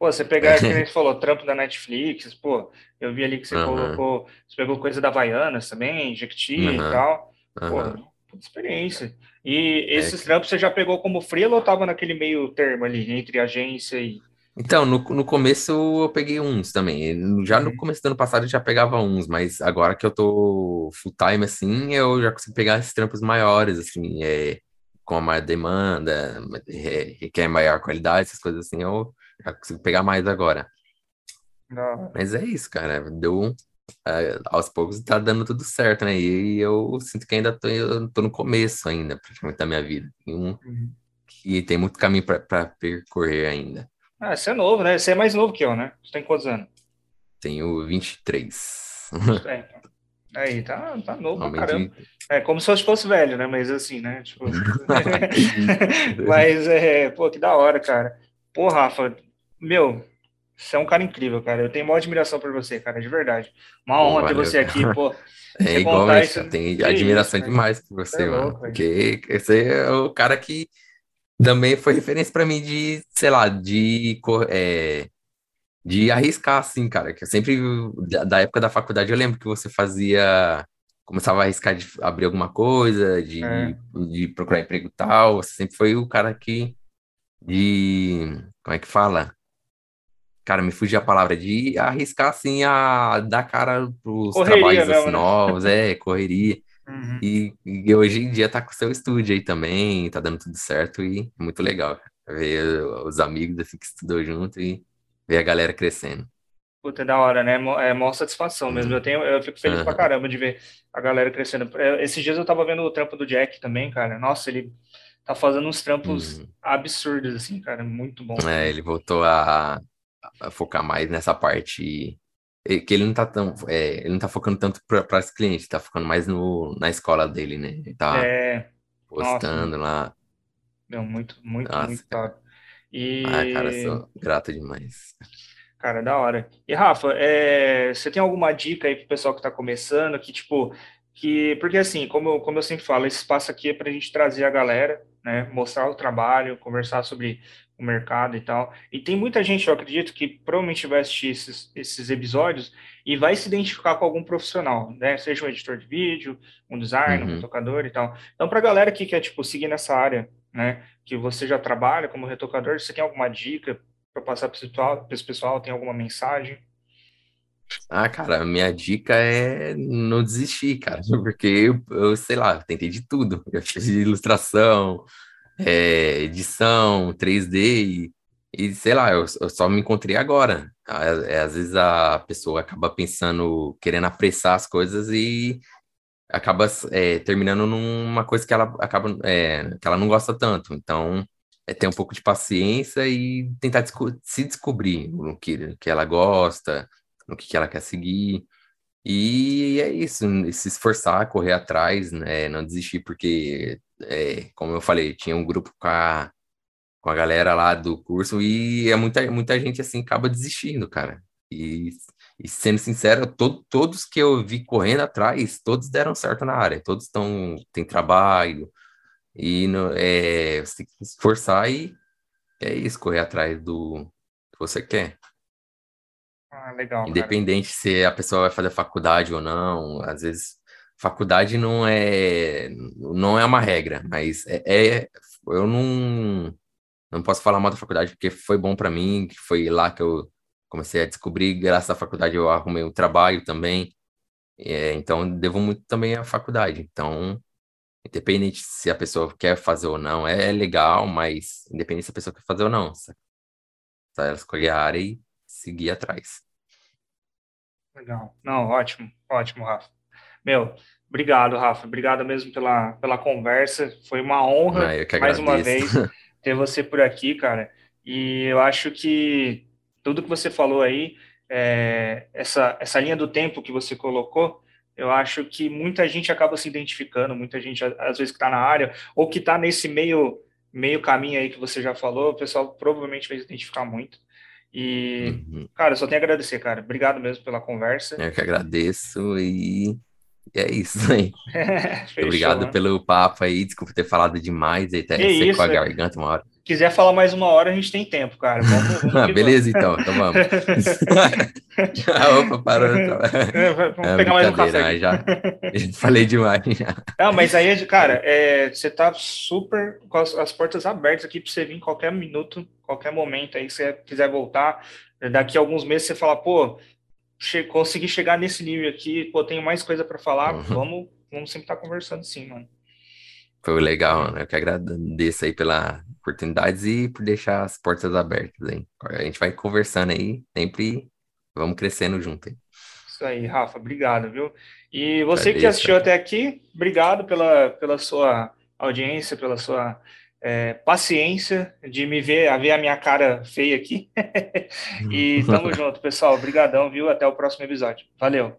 Pô, você pegar, que nem você falou, trampo da Netflix, pô, eu vi ali que você colocou, você pegou coisa da Havaianas também, Jequiti e tal. Pô, puta experiência. E É, esses trampos você já pegou como freela ou tava naquele meio termo ali, entre agência e... Então, no, no começo eu peguei uns também. Já no Uhum. começo do ano passado eu já pegava uns, mas agora que eu tô full time assim, eu já consigo pegar esses trampos maiores, assim, é, com a maior demanda, é, requer maior qualidade, essas coisas assim, eu já consigo pegar mais agora. Hora. Mas é isso, cara. Deu, é, aos poucos tá dando tudo certo, né? E eu sinto que ainda tô, tô no começo ainda, praticamente, da minha vida. E um, Uhum. que tem muito caminho para percorrer ainda. Ah, você é novo, né? Você é mais novo que eu, né? Você tem quantos anos? Tenho 23. É, aí, tá, tá novo pra caramba. Realmente. É como se eu fosse velho, né? Mas assim, né? Tipo... Mas, é, pô, que da hora, cara. Pô, Rafa, meu, você é um cara incrível, cara. Eu tenho maior admiração por você, cara, de verdade. Uma honra ter você aqui, pô. É igualmente, isso. cara. Tenho Que isso, admiração cara. demais por Você é mano. louco. Porque você é o cara que também foi referência pra mim de, sei lá, de, é, de arriscar, assim, cara. Que eu sempre, da, da época da faculdade, eu lembro que você fazia, começava a arriscar de abrir alguma coisa, É, de, de procurar emprego e tal. Você sempre foi o cara que, de, como é que fala? Cara, me fugiu a palavra de arriscar assim a dar cara pros correria trabalhos assim né? novos, é, correria. Uhum. E, e hoje em dia tá com o seu estúdio aí também, tá dando tudo certo e é muito legal. Ver os amigos assim que estudou junto e ver a galera crescendo. Puta, é da hora, né? É maior satisfação mesmo. Eu Uhum. tenho, eu fico feliz pra Aham. caramba de ver a galera crescendo. É, Esses dias eu tava vendo o trampo do Jack também, cara. Nossa, ele tá fazendo uns trampos Uhum. absurdos, assim, cara. Muito bom, É, ele voltou a focar mais nessa parte e- que ele não tá tão, é, ele não tá focando tanto para os clientes, tá focando mais no, na escola dele, né? Ele tá É, nossa, postando lá. meu, muito, muito, Nossa, muito cara. hora. Ah, cara, E, sou grato demais. cara, da hora. E Rafa, é, você tem alguma dica aí pro pessoal que tá começando, que tipo, que, porque assim, como, eu- como eu sempre falo, esse espaço aqui é pra gente trazer a galera, né, mostrar o trabalho, conversar sobre o mercado e tal. E tem muita gente, eu acredito, que provavelmente vai assistir esses, esses episódios e vai se identificar com algum profissional, né, seja um editor de vídeo, um designer, um Uhum. retocador e tal. Então, pra galera que quer, tipo, seguir nessa área, né, que você já trabalha como retocador, você tem alguma dica para passar para esse pessoal? Tem alguma mensagem? Ah, cara, a minha dica é não desistir, cara, porque eu, eu, sei lá, tentei de tudo. Eu fiz ilustração, é, edição, 3D e, e, sei lá, eu, eu só me encontrei agora. É, às vezes a pessoa acaba pensando, querendo apressar as coisas e acaba é, terminando numa coisa que ela acaba, é, que ela não gosta tanto. Então, é ter um pouco de paciência e tentar desco se descobrir no que, que ela gosta, no que, que ela quer seguir. E é isso, se esforçar, correr atrás, né? Não desistir, porque, é, como eu falei, tinha um grupo com a, com a galera lá do curso e é muita, muita gente assim acaba desistindo, cara. E, e sendo sincero, to, todos que eu vi correndo atrás, todos deram certo na área, todos estão têm trabalho e no, é, você tem que se esforçar e é isso, correr atrás do que você quer. Ah, legal. Independente cara. se a pessoa vai fazer faculdade ou não, às vezes faculdade não é não é uma regra, mas é, é eu não não posso falar mal da faculdade porque foi bom para mim, que foi lá que eu comecei a descobrir, graças à faculdade eu arrumei um trabalho também, é, então devo muito também à faculdade. Então, independente se a pessoa quer fazer ou não, é legal, mas independente se a pessoa quer fazer ou não, se ela escolher a área e seguir atrás. Legal. Não, ótimo, ótimo, Rafa. Meu, obrigado, Rafa. Obrigado mesmo pela, pela conversa. Foi uma honra, ah, mais uma vez, ter você por aqui, cara. E eu acho que tudo que você falou aí, é, essa, essa linha do tempo que você colocou, eu acho que muita gente acaba se identificando, muita gente, às vezes, que está na área, ou que está nesse meio, meio caminho aí que você já falou, o pessoal provavelmente vai se identificar muito. E, uhum. cara, só tenho a agradecer, cara. Obrigado mesmo pela conversa. Eu que agradeço e é isso aí. Fechou, Obrigado mano. pelo papo aí. Desculpa ter falado demais. Até secou a garganta uma hora quiser falar mais uma hora, a gente tem tempo, cara. Vamos, vamos Beleza, então, então vamos. Opa, parou. Então. É, vamos é, pegar mais um café. Já, falei demais. Já. Não, mas aí, cara, é, você tá super com as, as portas abertas aqui para você vir em qualquer minuto, qualquer momento aí, se você quiser voltar. Daqui a alguns meses você fala, pô, che consegui chegar nesse nível aqui, pô, tenho mais coisa para falar, uhum. vamos, vamos sempre estar tá conversando sim, mano. Foi legal, mano. Eu que agradeço aí pela oportunidade e por deixar as portas abertas aí. A gente vai conversando aí, sempre vamos crescendo junto aí. Isso aí, Rafa, obrigado, viu? E você que assistiu até aqui, obrigado pela, pela sua audiência, pela sua é, paciência de me ver, a ver a minha cara feia aqui. e tamo junto, pessoal. Obrigadão, viu? Até o próximo episódio. Valeu.